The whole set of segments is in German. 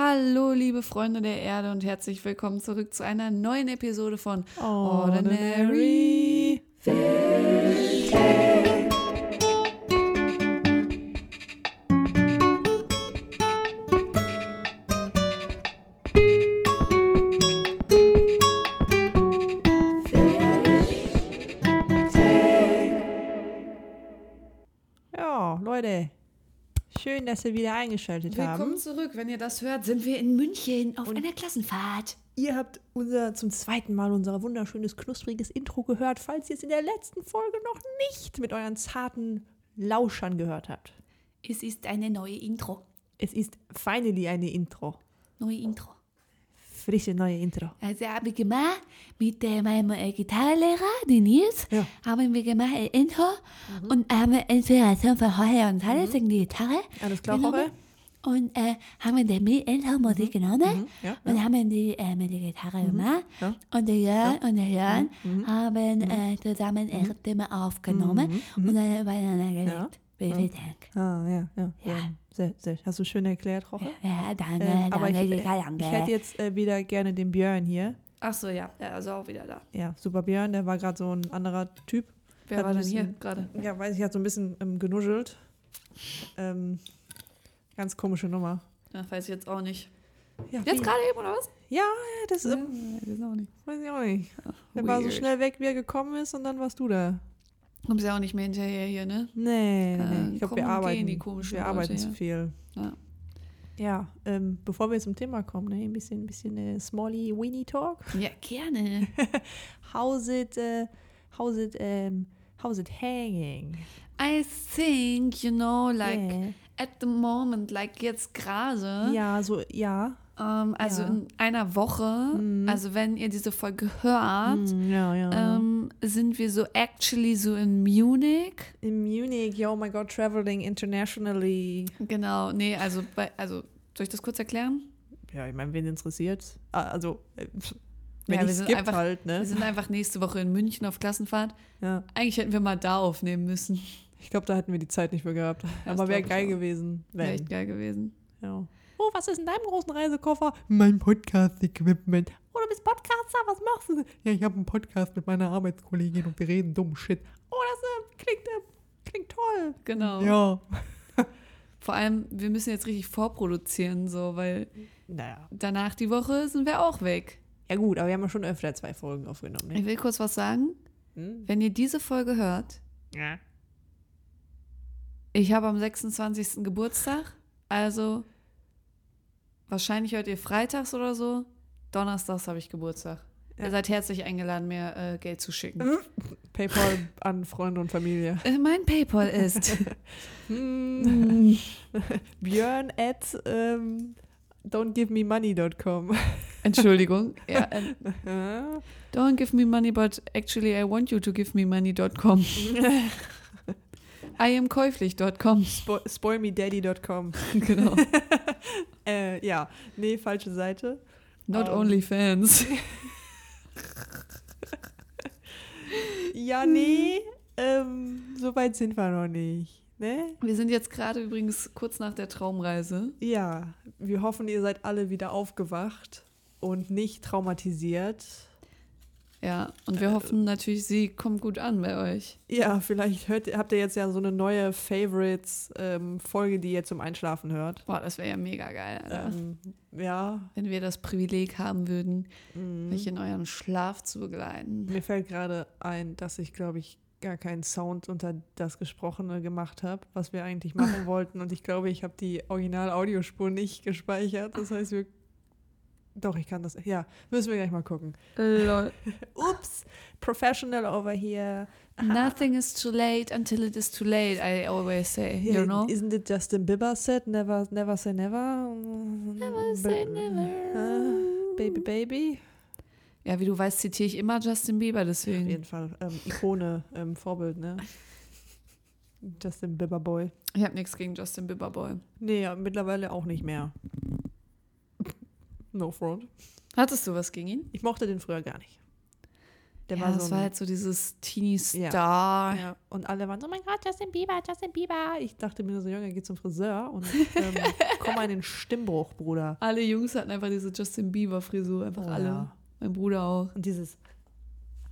Hallo, liebe Freunde der Erde und herzlich willkommen zurück zu einer neuen Episode von Ordinary Ja, dass ihr wieder eingeschaltet Willkommen haben. zurück. Wenn ihr das hört, sind wir in München auf einer Klassenfahrt. Ihr habt unser zum zweiten Mal unser wunderschönes, knuspriges Intro gehört, falls ihr es in der letzten Folge noch nicht mit euren zarten Lauschern gehört habt. Es ist eine neue Intro. Es ist finally eine Intro. Neue Intro. Frische neue Intro. Also habe ich gemacht mit äh, meinem äh, Gitarrenlehrer, den Nils, Ja. haben wir gemacht ein Intro und haben Inspiration von Jorge und Halles wegen die Gitarre. Alles klar. Jorge? Und äh, haben die mit Intro-Musik genommen Ja, und haben die äh, mit der Gitarre gemacht. ja. Und der Jörn und der Jörn haben äh, zusammen ihre Stimme aufgenommen und dann übereinander gelegt. Vielen Dank. Ah, ja, ja. Ja. ja. Sehr, sehr. Hast du schön erklärt, Jorge? Ja, danke, Ähm, aber ich, danke, äh, danke. ich hätte jetzt äh, wieder gerne den Björn hier. Ach so, ja, er ist auch wieder da. Ja, super Björn, der war gerade so ein anderer Typ. Wer Hat war denn hier gerade? Ja, weiß ich, hat so ein bisschen ähm, genuschelt. Ähm, ganz komische Nummer. Ja, weiß ich jetzt auch nicht. Ja, Jetzt gerade eben, oder was? Ja, das ähm, Ja, weiß auch nicht. weiß ich auch nicht. Der war so Weird. schnell weg, wie er gekommen ist, und dann warst du da. Kommst ja auch nicht mehr hinterher hier, ne? Nee, nee, Äh, nee. Ich glaube, wir arbeiten. gehen, wir Leute arbeiten hier. zu viel. Ja. Ja, ähm, bevor wir zum Thema kommen, ne, ein bisschen, ein bisschen äh, Smally Weenie Talk. Ja, gerne. How's it, äh, how's it, ähm, how's it hanging? I think, you know, like Yeah. at the moment, like jetzt gerade, Ja, so, ja. Ähm, also Ja. in einer Woche, also wenn ihr diese Folge hört, Mm, ja, ja. ähm, sind wir so actually so in Munich. In Munich, oh my god, traveling internationally. Genau, nee, also, bei, also soll ich das kurz erklären? Ja, ich meine, wen interessiert? Ah, Also, äh, wenn Ja, wir sind einfach- halt, ne? Wir sind einfach nächste Woche in München auf Klassenfahrt. Ja. Eigentlich hätten wir mal da aufnehmen müssen. Ich glaube, da hätten wir die Zeit nicht für gehabt. das Aber wäre geil auch. gewesen, Wäre echt geil gewesen. Ja. Oh, was ist in deinem großen Reisekoffer? Mein Podcast-Equipment. Oh, du bist Podcaster, was machst du? Ja, ich habe einen Podcast mit meiner Arbeitskollegin und wir reden dumm Shit. Oh, das äh, klingt, äh, klingt toll. Genau. Ja. Vor allem, wir müssen jetzt richtig vorproduzieren, so, weil Naja. danach die Woche sind wir auch weg. Ja gut, aber wir haben ja schon öfter zwei Folgen aufgenommen. Ne? Ich will kurz was sagen. Hm? Wenn ihr diese Folge hört, Ja. ich habe am 26. Geburtstag, also wahrscheinlich hört ihr freitags oder so. Donnerstags habe ich Geburtstag. Ja. Ihr seid herzlich eingeladen, mir äh, Geld zu schicken. Paypal an Freunde und Familie. Äh, mein PayPal ist. Hm. Björn at ähm, don'tgivememoney.com. Entschuldigung. Ja, äh, don't give me money, but actually I want you to give me money.com. I am käuflich.com. Spo spoilmedaddy.com. genau. Äh, ja, nee, falsche Seite. Not Ähm. only fans. Ja, nee, ähm, so weit sind wir noch nicht. Ne? Wir sind jetzt gerade übrigens kurz nach der Traumreise. Ja, wir hoffen, ihr seid alle wieder aufgewacht und nicht traumatisiert. Ja, und wir hoffen natürlich, sie kommt gut an bei euch. Ja, vielleicht hört, habt ihr jetzt ja so eine neue Favorites-Folge, die ihr zum Einschlafen hört. Boah, das wäre ja mega geil, Alter. Ähm, ja, Wenn wir das Privileg haben würden, mhm. mich in euren Schlaf zu begleiten. mir fällt gerade ein, dass ich, glaube ich, gar keinen Sound unter das Gesprochene gemacht habe, was wir eigentlich machen wollten. Und ich glaube, ich habe die Original-Audiospur nicht gespeichert. Das heißt, wir. Doch, ich kann das. Ja, müssen wir gleich mal gucken. Lol. Ups, professional over here. Nothing is too late until it is too late, I always say, you know? Isn't it Justin Bieber said, never, never say never? Never say never. Ah, baby, baby. Ja, wie du weißt, zitiere ich immer Justin Bieber, Auf deswegen. jeden Fall. Ähm, Ikone, ähm, Vorbild, ne? Justin Bieber Boy. Ich habe nichts gegen Justin Bieber Boy. Nee, ja, mittlerweile auch nicht mehr. No front. Hattest du was gegen ihn? Ich mochte den früher gar nicht. Der ja, war so das war halt so dieses Teenie-Star. Ja, und alle waren so, oh mein Gott, Justin Bieber, Justin Bieber. Ich dachte mir so, Junge, geh zum Friseur und ähm, komm mal in den Stimmbruch, Bruder. Alle Jungs hatten einfach diese Justin Bieber-Frisur, einfach Oh, alle. ja. Mein Bruder auch. Und dieses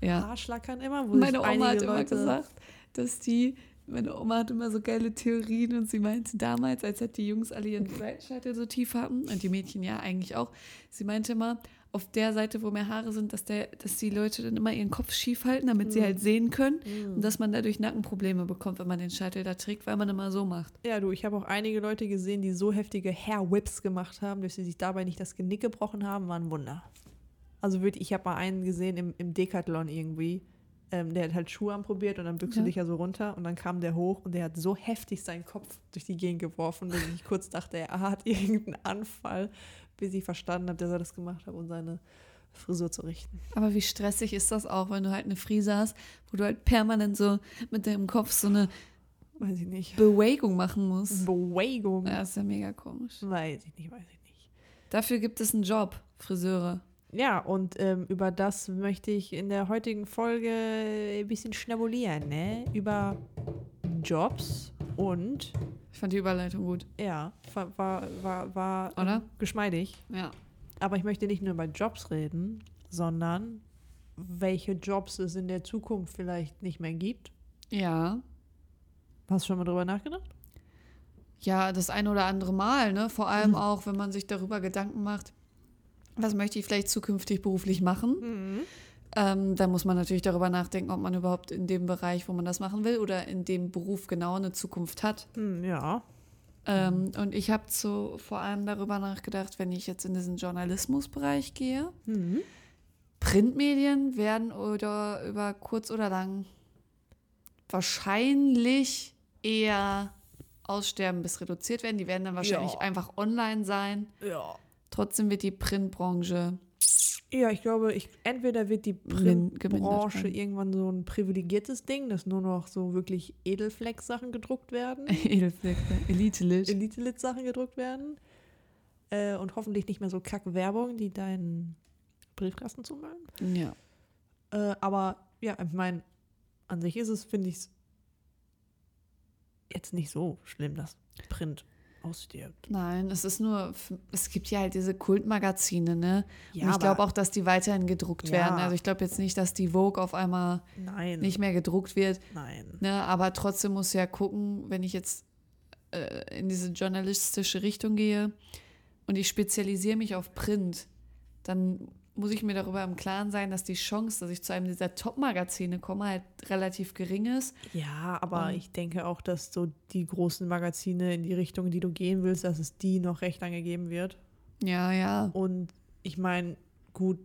Ja. Haarschlackern immer, wo Meine Oma hat immer gesagt, dass die, meine Oma hat immer so geile Theorien und sie meinte damals, als halt die Jungs alle ihren Seitenscheitel so tief hatten und die Mädchen ja eigentlich auch, sie meinte immer, auf der Seite, wo mehr Haare sind, dass, der, dass die Leute dann immer ihren Kopf schief halten, damit sie Mhm. halt sehen können Mhm. und dass man dadurch Nackenprobleme bekommt, wenn man den Scheitel da trägt, weil man immer so macht. Ja, du, ich habe auch einige Leute gesehen, die so heftige Hair Whips gemacht haben, dass sie sich dabei nicht das Genick gebrochen haben, war ein Wunder. Also wirklich, ich habe mal einen gesehen im, im Decathlon irgendwie. Ähm, der hat halt Schuhe anprobiert und dann bückst Ja. du dich ja so runter und dann kam der hoch und der hat so heftig seinen Kopf durch die Gegend geworfen, dass ich kurz dachte, er hat irgendeinen Anfall, bis ich verstanden habe, dass er das gemacht hat, um seine Frisur zu richten. Aber wie stressig ist das auch, wenn du halt eine Frise hast, wo du halt permanent so mit deinem Kopf so eine Weiß ich nicht. Bewegung machen musst. Bewegung. Ja, ist ja mega komisch. Weiß ich nicht, weiß ich nicht. Dafür gibt es einen Job, Friseure. Ja, und ähm, über das möchte ich in der heutigen Folge ein bisschen schnabulieren, ne? Über Jobs und Ich fand die Überleitung gut. ja, war, war, war, war Oder? geschmeidig. Ja. Aber ich möchte nicht nur über Jobs reden, sondern welche Jobs es in der Zukunft vielleicht nicht mehr gibt. Ja. Hast du schon mal drüber nachgedacht? Ja, das ein oder andere Mal, ne? Vor allem Mhm. auch, wenn man sich darüber Gedanken macht, was möchte ich vielleicht zukünftig beruflich machen. Mhm. Ähm, da muss man natürlich darüber nachdenken, ob man überhaupt in dem Bereich, wo man das machen will, oder in dem Beruf genau eine Zukunft hat. Hm, ja. Ähm, und ich habe so vor allem darüber nachgedacht, wenn ich jetzt in diesen Journalismusbereich gehe. Mhm. Printmedien werden oder über kurz oder lang wahrscheinlich eher aussterben bis reduziert werden. Die werden dann wahrscheinlich Ja. einfach online sein. Ja. Trotzdem wird die Printbranche Ja, ich glaube, ich, entweder wird die Printbranche irgendwann so ein privilegiertes Ding, dass nur noch so wirklich Edelflex-Sachen gedruckt werden, Edelfleck, Elite-Lit. Elite-Lit-Sachen gedruckt werden äh, und hoffentlich nicht mehr so Kack-Werbung, die deinen Briefkasten zumüllen. Ja. Äh, aber ja, ich meine, an sich ist es, finde ich es jetzt nicht so schlimm, dass Print ausstirbt. Nein, es ist nur, es gibt ja halt diese Kultmagazine, ne? Ja, Und ich glaube auch, dass die weiterhin gedruckt Ja. werden. Also ich glaube jetzt nicht, dass die Vogue auf einmal Nein. nicht mehr gedruckt wird. Nein. Ne, aber trotzdem muss ja gucken, wenn ich jetzt äh, in diese journalistische Richtung gehe und ich spezialisiere mich auf Print, dann muss ich mir darüber im Klaren sein, dass die Chance, dass ich zu einem dieser Top-Magazine komme, halt relativ gering ist. Ja, aber Und- ich denke auch, dass so die großen Magazine in die Richtung, in die du gehen willst, dass es die noch recht lange geben wird. Ja, ja. Und ich meine, gut,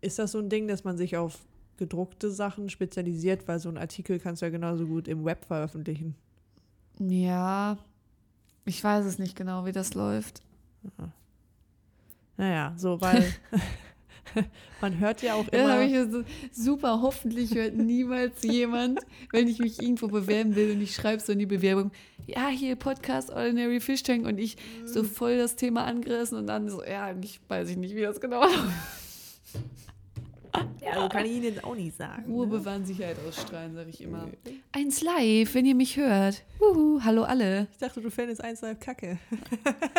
ist das so ein Ding, dass man sich auf gedruckte Sachen spezialisiert, weil so ein Artikel kannst du ja genauso gut im Web veröffentlichen. Ja. Ich weiß es nicht genau, wie das läuft. Naja, so, weil man hört ja auch immer. ja so, super. Hoffentlich hört niemals jemand, wenn ich mich irgendwo bewerben will und ich schreibe so in die Bewerbung, ja, hier Podcast Ordinary Fish Tank und ich so voll das Thema angerissen und dann so, ja, ich weiß ich nicht, wie das genau ja, so kann ich Ihnen jetzt auch nicht sagen. Ruhe, ne? bewahren, Sicherheit ausstrahlen, sage ich immer. Eins live, wenn ihr mich hört. Uhu, hallo alle. Ich dachte, du fändest eins live kacke.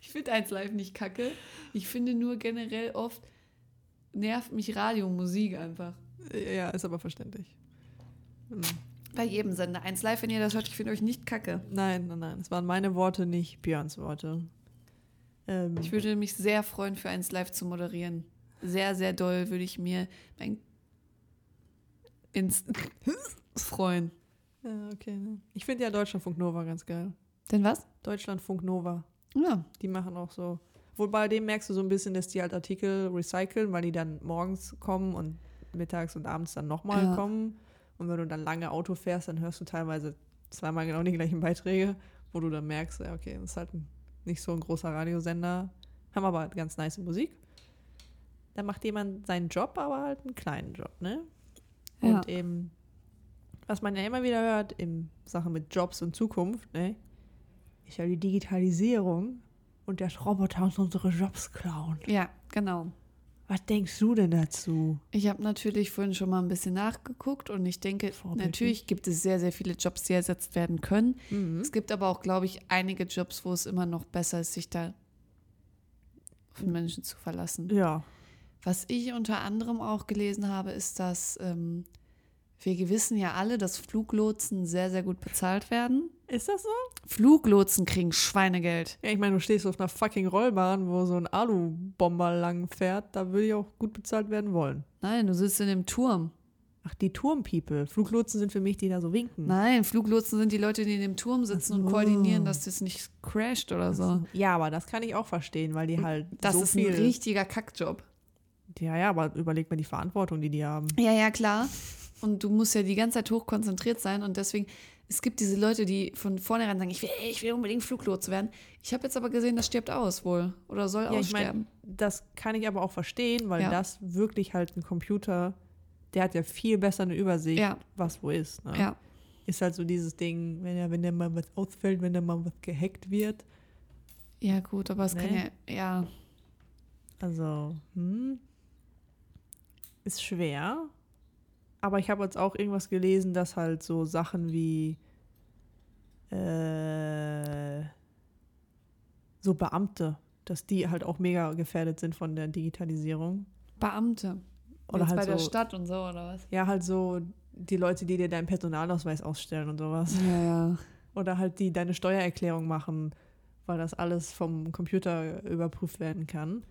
Ich finde eins live nicht kacke. Ich finde nur generell oft nervt mich Radio und Musik einfach. Ja, ist aber verständlich. Hm. Bei jedem Sender. Eins live, wenn ihr das hört, ich finde euch nicht kacke. Nein, nein, nein. Es waren meine Worte, nicht Björns Worte. Ähm, Ich würde mich sehr freuen, für eins live zu moderieren. Sehr, sehr doll würde ich mir mein ins freuen. ja, okay. Ne? Ich finde ja Deutschlandfunk Nova ganz geil. Denn was? Deutschlandfunk Nova. Ja. Die machen auch so. Wohl bei dem merkst du so ein bisschen, dass die halt Artikel recyceln, weil die dann morgens kommen und mittags und abends dann nochmal Ja. kommen. Und wenn du dann lange Auto fährst, dann hörst du teilweise zweimal genau die gleichen Beiträge, wo du dann merkst, ja, okay, das ist halt nicht so ein großer Radiosender, haben aber halt ganz nice Musik. Da macht jemand seinen Job, aber halt einen kleinen Job, ne? Ja. Und eben, was man ja immer wieder hört in Sachen mit Jobs und Zukunft, ne? Ist ja die Digitalisierung und dass Roboter uns unsere Jobs klauen. Ja, genau. Was denkst du denn dazu? Ich habe natürlich vorhin schon mal ein bisschen nachgeguckt und ich denke, natürlich gibt es sehr, sehr viele Jobs, die ersetzt werden können. Mhm. Es gibt aber auch, glaube ich, einige Jobs, wo es immer noch besser ist, sich da auf den Menschen zu verlassen. Ja. Was ich unter anderem auch gelesen habe, ist, dass ähm, wir wissen ja alle, dass Fluglotsen sehr, sehr gut bezahlt werden. Ist das so? Fluglotsen kriegen Schweinegeld. Ja, ich meine, du stehst auf einer fucking Rollbahn, wo so ein Alubomber lang fährt. Da würde ich auch gut bezahlt werden wollen. Nein, du sitzt in dem Turm. Ach, die Turmpeople. Fluglotsen sind für mich, die da so winken. Nein, Fluglotsen sind die Leute, die in dem Turm sitzen und so. koordinieren, dass das nicht crasht oder so. Ja, aber das kann ich auch verstehen, weil die halt Das so ist ein richtiger Kackjob. ja, ja, aber überleg mal die Verantwortung, die die haben. Ja, ja, klar. Und du musst ja die ganze Zeit hochkonzentriert sein und deswegen, es gibt diese Leute, die von vornherein sagen, ich will, ich will unbedingt Fluglotse werden. Ich habe jetzt aber gesehen, das stirbt aus wohl oder soll Ja, ich aussterben. meine, das kann ich aber auch verstehen, weil Ja. das wirklich halt ein Computer, der hat ja viel besser eine Übersicht, Ja. was wo ist. Ne? ja, Ist halt so dieses Ding, wenn ja, wenn der mal was ausfällt, wenn der mal was gehackt wird. ja, gut, aber es kann ja, Ne? ja, Also, hm, ist schwer. Aber ich habe jetzt auch irgendwas gelesen, dass halt so Sachen wie äh, so Beamte, dass die halt auch mega gefährdet sind von der Digitalisierung. Beamte. Oder Jetzt halt bei der so- Stadt und so, oder was? Ja, halt so die Leute, die dir deinen Personalausweis ausstellen und sowas. Ja, ja. Oder halt die deine Steuererklärung machen, weil das alles vom Computer überprüft werden kann.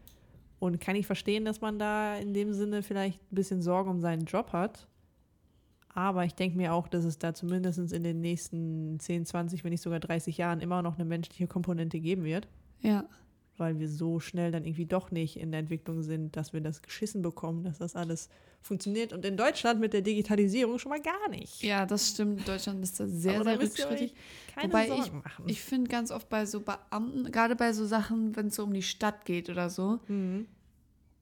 Und kann ich verstehen, dass man da in dem Sinne vielleicht ein bisschen Sorge um seinen Job hat. Aber ich denke mir auch, dass es da zumindest in den nächsten 10, 20, wenn nicht sogar 30 Jahren immer noch eine menschliche Komponente geben wird. Ja, Weil wir so schnell dann irgendwie doch nicht in der Entwicklung sind, dass wir das geschissen bekommen, dass das alles funktioniert. Und in Deutschland mit der Digitalisierung schon mal gar nicht. ja, das stimmt. Deutschland ist da sehr, Aber sehr rückschrittig. Keine Wobei Sorgen machen. Ich finde ganz oft bei so Beamten, gerade bei so Sachen, wenn es so um die Stadt geht oder so, Mhm.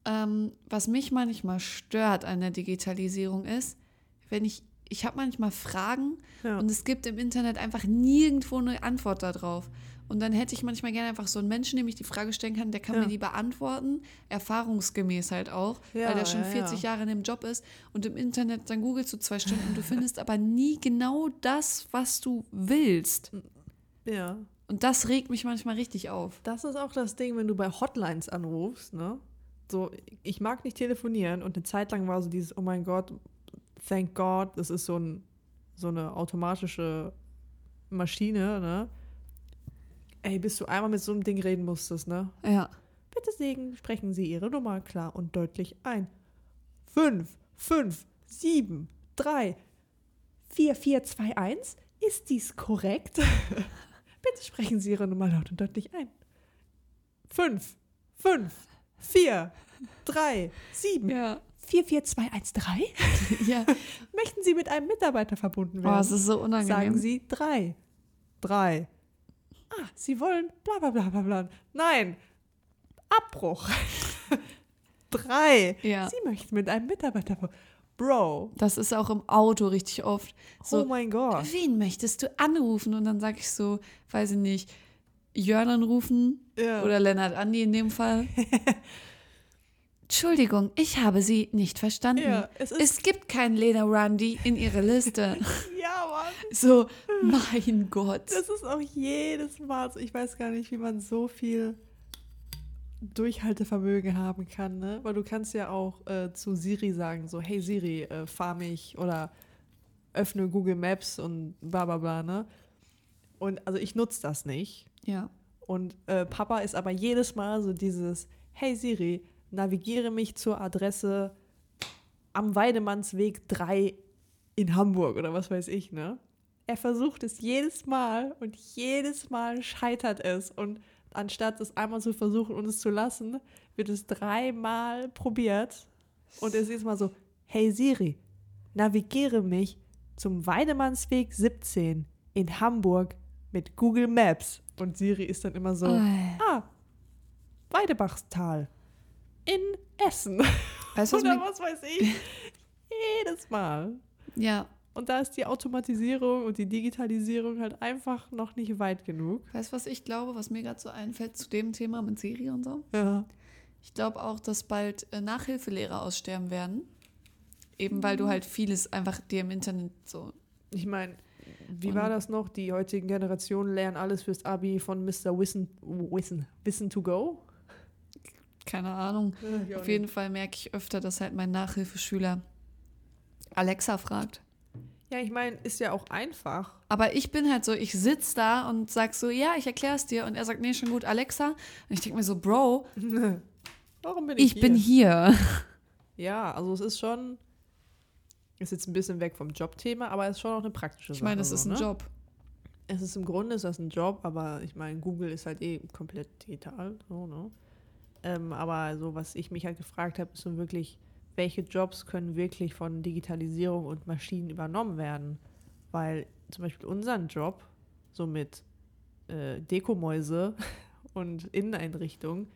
ähm, was mich manchmal stört an der Digitalisierung ist, wenn ich, ich habe manchmal Fragen Ja. und es gibt im Internet einfach nirgendwo eine Antwort darauf. Und dann hätte ich manchmal gerne einfach so einen Menschen, dem ich die Frage stellen kann, der kann Ja. mir die beantworten, erfahrungsgemäß halt auch, Ja, weil der schon ja, 40 ja. Jahre in dem Job ist. Und im Internet, dann googelst du zwei Stunden und du findest aber nie genau das, was du willst. ja. Und das regt mich manchmal richtig auf. Das ist auch das Ding, wenn du bei Hotlines anrufst, ne? So, ich mag nicht telefonieren und eine Zeit lang war so dieses, oh mein Gott, thank God, das ist so, ein, so eine automatische Maschine, ne? Ey, bis du einmal mit so einem Ding reden musstest, ne? Ja. Bitte Segen, sprechen Sie Ihre Nummer klar und deutlich ein. Fünf, fünf, sieben, drei, vier, vier, zwei, eins. Ist dies korrekt? Bitte sprechen Sie Ihre Nummer laut und deutlich ein. Fünf, fünf, vier, drei, sieben, Ja. Vier, vier, zwei, eins, drei. Ja. Möchten Sie mit einem Mitarbeiter verbunden Oh, werden? es ist so unangenehm. Sagen Sie drei. Drei. Ah, Sie wollen bla bla bla bla bla. Nein. Abbruch. drei. Ja. Sie möchten mit einem Mitarbeiter. ver- Bro. Das ist auch im Auto richtig oft. So, oh mein Gott. wen möchtest du anrufen? Und dann sage ich so, weiß ich nicht, Jörn anrufen Ja. oder Lennart Andi in dem Fall. Entschuldigung, ich habe Sie nicht verstanden. Ja, es. Es gibt keinen Lena Randy in Ihrer Liste. ja, Mann. So, mein Gott. Das ist auch jedes Mal so. Ich weiß gar nicht, wie man so viel Durchhaltevermögen haben kann, ne? Weil du kannst ja auch äh, zu Siri sagen, so, hey Siri, äh, fahr mich oder öffne Google Maps und bla bla bla, ne? Und also ich nutze das nicht. Ja. Und äh, Papa ist aber jedes Mal so dieses, hey Siri, navigiere mich zur Adresse am Weidemannsweg 3 in Hamburg oder was weiß ich, ne? Er versucht es jedes Mal und jedes Mal scheitert es. Und anstatt es einmal zu versuchen und es zu lassen, wird es dreimal probiert. Und es ist Mal so, hey Siri, navigiere mich zum Weidemannsweg 17 in Hamburg mit Google Maps. Und Siri ist dann immer so, Äh. ah, Weidebachstal in Essen. Weißt was Oder mir, was weiß ich. Jedes Mal. ja, Und da ist die Automatisierung und die Digitalisierung halt einfach noch nicht weit genug. weißt du, was ich glaube, was mir gerade so einfällt zu dem Thema mit Siri und so? Ja. Ich glaube auch, dass bald äh, Nachhilfelehrer aussterben werden. Eben weil du halt vieles einfach dir im Internet so. Ich meine, wie war das noch? Die heutigen Generationen lernen alles fürs Abi von Mr. Wissen, Wissen, Wissen to go. Keine Ahnung. Auf jeden Fall merke ich öfter, dass halt mein Nachhilfeschüler Alexa fragt. Ja, ich meine, ist ja auch einfach. Aber ich bin halt so, ich sitze da und sag so, ja, ich erkläre es dir. Und er sagt, nee, schon gut, Alexa. Und ich denke mir so, Bro, Warum bin ich, ich bin hier. Ja, also es ist schon, ist jetzt ein bisschen weg vom Jobthema, aber es ist schon auch eine praktische Ich Sache. meine, es ist so, ein ne? Job. Es ist im Grunde ist das ein Job, aber ich meine, Google ist halt eh komplett digital, so, ne? Ähm, aber so, was ich mich halt gefragt habe, ist so wirklich, welche Jobs können wirklich von Digitalisierung und Maschinen übernommen werden? Weil zum Beispiel unseren Job, so mit äh, Dekomäuse und Inneneinrichtung,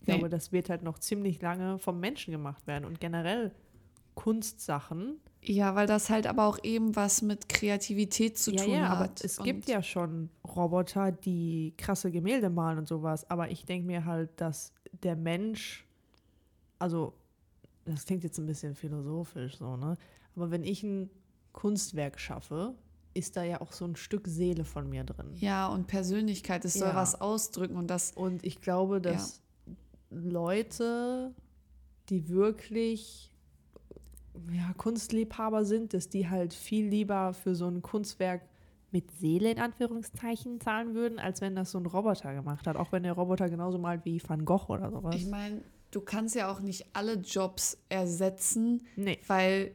ich Nee. glaube, das wird halt noch ziemlich lange vom Menschen gemacht werden. Und generell Kunstsachen, Ja, weil das halt aber auch eben was mit Kreativität zu ja, tun ja, hat. aber es gibt ja schon Roboter, die krasse Gemälde malen und sowas. Aber ich denke mir halt, dass der Mensch, also das klingt jetzt ein bisschen philosophisch so, ne? Aber wenn ich ein Kunstwerk schaffe, ist da ja auch so ein Stück Seele von mir drin. Ja, und Persönlichkeit, es soll Ja. was ausdrücken und das, Und ich glaube, dass Leute, die wirklich ja, Kunstliebhaber sind, dass die halt viel lieber für so ein Kunstwerk mit Seele in Anführungszeichen zahlen würden, als wenn das so ein Roboter gemacht hat. Auch wenn der Roboter genauso malt wie Van Gogh oder sowas. ich meine, du kannst ja auch nicht alle Jobs ersetzen, nee. weil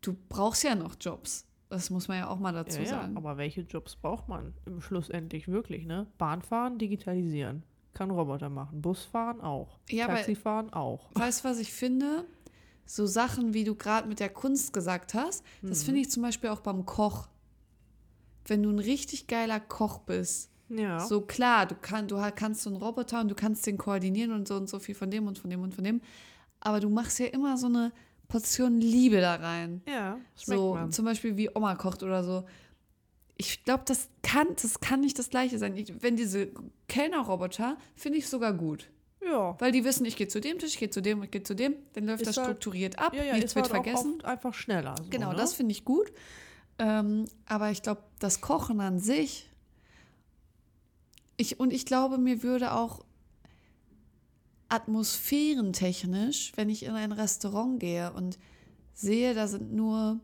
du brauchst ja noch Jobs. Das muss man ja auch mal dazu Ja, ja, sagen. aber welche Jobs braucht man im Schlussendlich wirklich, ne? Bahnfahren, digitalisieren. Kann Roboter machen. Busfahren auch. Ja, Taxifahren auch. Weißt du, was ich finde? So Sachen, wie du gerade mit der Kunst gesagt hast, das Mhm. finde ich zum Beispiel auch beim Koch. Wenn du ein richtig geiler Koch bist, Ja. so klar, du, kann, du kannst so einen Roboter und du kannst den koordinieren und so und so viel von dem und von dem und von dem, aber du machst ja immer so eine Portion Liebe da rein. ja, So man. zum Beispiel wie Oma kocht oder so. Ich glaube, das kann, das kann nicht das Gleiche sein. Ich, wenn diese Kellnerroboter, finde ich sogar gut. Ja. Weil die wissen, ich gehe zu dem Tisch, ich gehe zu dem, ich gehe zu dem, dann läuft Ist das halt- strukturiert ab, Ja, ja, nichts wird halt vergessen. einfach schneller. So, Genau, ne? das finde ich gut. Ähm, aber ich glaube, das Kochen an sich, ich, und ich glaube, mir würde auch atmosphärentechnisch, wenn ich in ein Restaurant gehe und sehe, da sind nur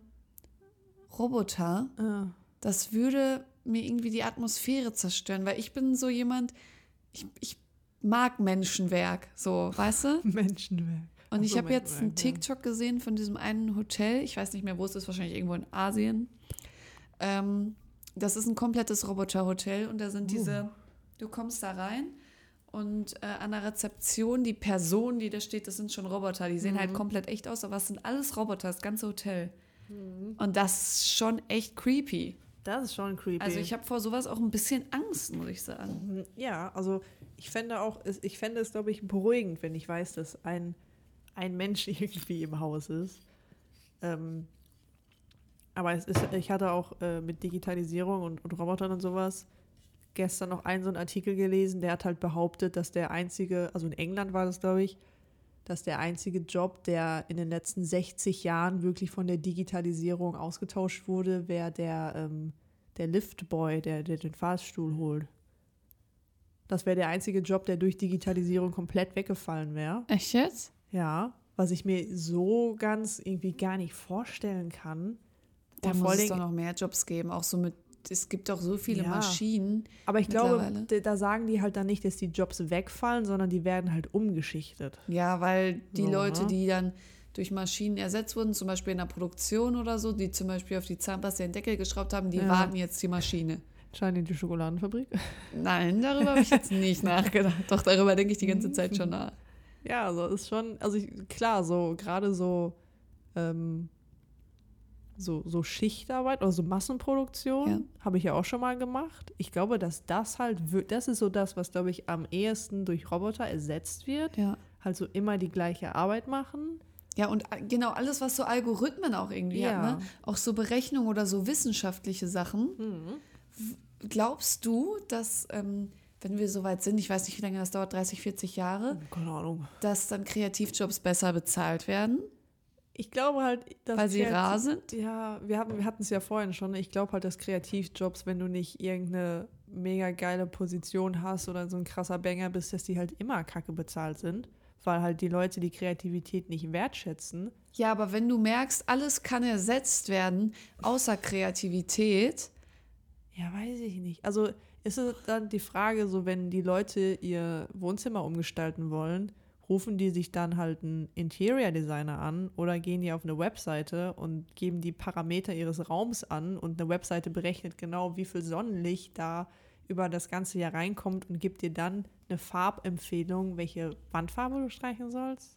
Roboter, Ja. das würde mir irgendwie die Atmosphäre zerstören, weil ich bin so jemand, ich, ich mag Menschenwerk, so, weißt du? Menschenwerk. Und ich so, habe jetzt einen. TikTok gesehen von diesem einen Hotel. Ich weiß nicht mehr, wo es ist, wahrscheinlich irgendwo in Asien. Ähm, das ist ein komplettes Roboterhotel und da sind Uh. diese, du kommst da rein und äh, an der Rezeption, die Person, die da steht, das sind schon Roboter. Die sehen Mhm. halt komplett echt aus, aber es sind alles Roboter, das ganze Hotel. Mhm. Und das ist schon echt creepy. Das ist schon creepy. Also ich habe vor sowas auch ein bisschen Angst, muss ich sagen. Mhm, Ja, also ich fände auch, es- ich fände es, glaube ich, beruhigend, wenn ich weiß, dass ein, ein Mensch irgendwie im Haus ist. Ähm, aber es ist, ich hatte auch äh, mit Digitalisierung und, und Robotern und sowas gestern noch einen so einen Artikel gelesen, der hat halt behauptet, dass der einzige, also in England war das, glaube ich, dass der einzige Job, der in den letzten 60 Jahren wirklich von der Digitalisierung ausgetauscht wurde, wäre der, ähm, der Liftboy, der, der den Fahrstuhl holt. Das wäre der einzige Job, der durch Digitalisierung komplett weggefallen wäre. Echt jetzt? Ja, was ich mir so ganz irgendwie gar nicht vorstellen kann. Da muss es doch noch mehr Jobs geben, auch so mit, es gibt doch so viele Ja. Maschinen. Aber ich glaube, da sagen die halt dann nicht, dass die Jobs wegfallen, sondern die werden halt umgeschichtet. Ja, weil die So, Leute, ne? die dann durch Maschinen ersetzt wurden, zum Beispiel in der Produktion oder so, die zum Beispiel auf die Zahnpasta den Deckel geschraubt haben, die Ja. warten jetzt die Maschine. Scheint in die Schokoladenfabrik. Nein, darüber habe ich jetzt nicht nachgedacht. Doch, darüber denke ich die ganze Zeit schon nach. Ja, also ist schon, also ich, klar, so gerade so, ähm, so, so Schichtarbeit oder so Massenproduktion Ja. habe ich ja auch schon mal gemacht. Ich glaube, dass das halt, das ist so das, was, glaube ich, am ehesten durch Roboter ersetzt wird. Ja. Halt so immer die gleiche Arbeit machen. Ja, und a- genau alles, was so Algorithmen auch irgendwie Ja. hat, ne? Auch so Berechnungen oder so wissenschaftliche Sachen. Mhm. Glaubst du, dass ähm, wenn wir so weit sind, ich weiß nicht, wie lange das dauert, 30, 40 Jahre, Keine Ahnung. dass dann Kreativjobs besser bezahlt werden, Ich glaube halt, dass weil sie rar sind? Ja, wir hatten es ja vorhin schon. Ich glaube halt, dass Kreativjobs, wenn du nicht irgendeine mega geile Position hast oder so ein krasser Banger bist, dass die halt immer kacke bezahlt sind. Weil halt die Leute die Kreativität nicht wertschätzen. Ja, aber wenn du merkst, alles kann ersetzt werden, außer Kreativität, Ja, weiß ich nicht. Also ist es dann die Frage, so wenn die Leute ihr Wohnzimmer umgestalten wollen, rufen die sich dann halt einen Interior Designer an oder gehen die auf eine Webseite und geben die Parameter ihres Raums an und eine Webseite berechnet genau, wie viel Sonnenlicht da über das ganze Jahr reinkommt und gibt dir dann eine Farbempfehlung, welche Wandfarbe du streichen sollst.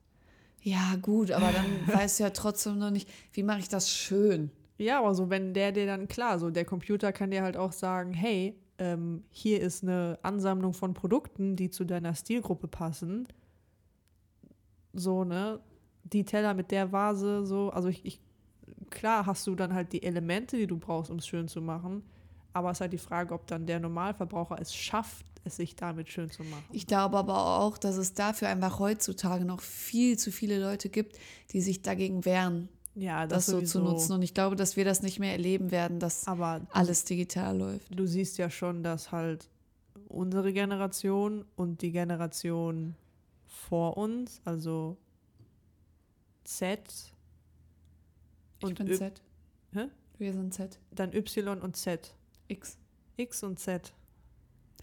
ja gut, aber dann weißt du ja trotzdem noch nicht, wie mache ich das schön? Ja, aber so, wenn der dir dann, klar, so der Computer kann dir halt auch sagen, hey, ähm, hier ist eine Ansammlung von Produkten, die zu deiner Stilgruppe passen. So, ne? Die Teller mit der Vase, so, also ich, ich, klar hast du dann halt die Elemente, die du brauchst, um es schön zu machen. Aber es ist halt die Frage, ob dann der Normalverbraucher es schafft, es sich damit schön zu machen. Ich glaube aber auch, dass es dafür einfach heutzutage noch viel zu viele Leute gibt, die sich dagegen wehren, ja, das, so zu nutzen. Und ich glaube, dass wir das nicht mehr erleben werden, dass Aber alles digital läuft. du siehst ja schon, dass halt unsere Generation und die Generation vor uns, also Z Ich und bin Z. Hä? Wir sind Z. dann Y und Z. X. X und Z.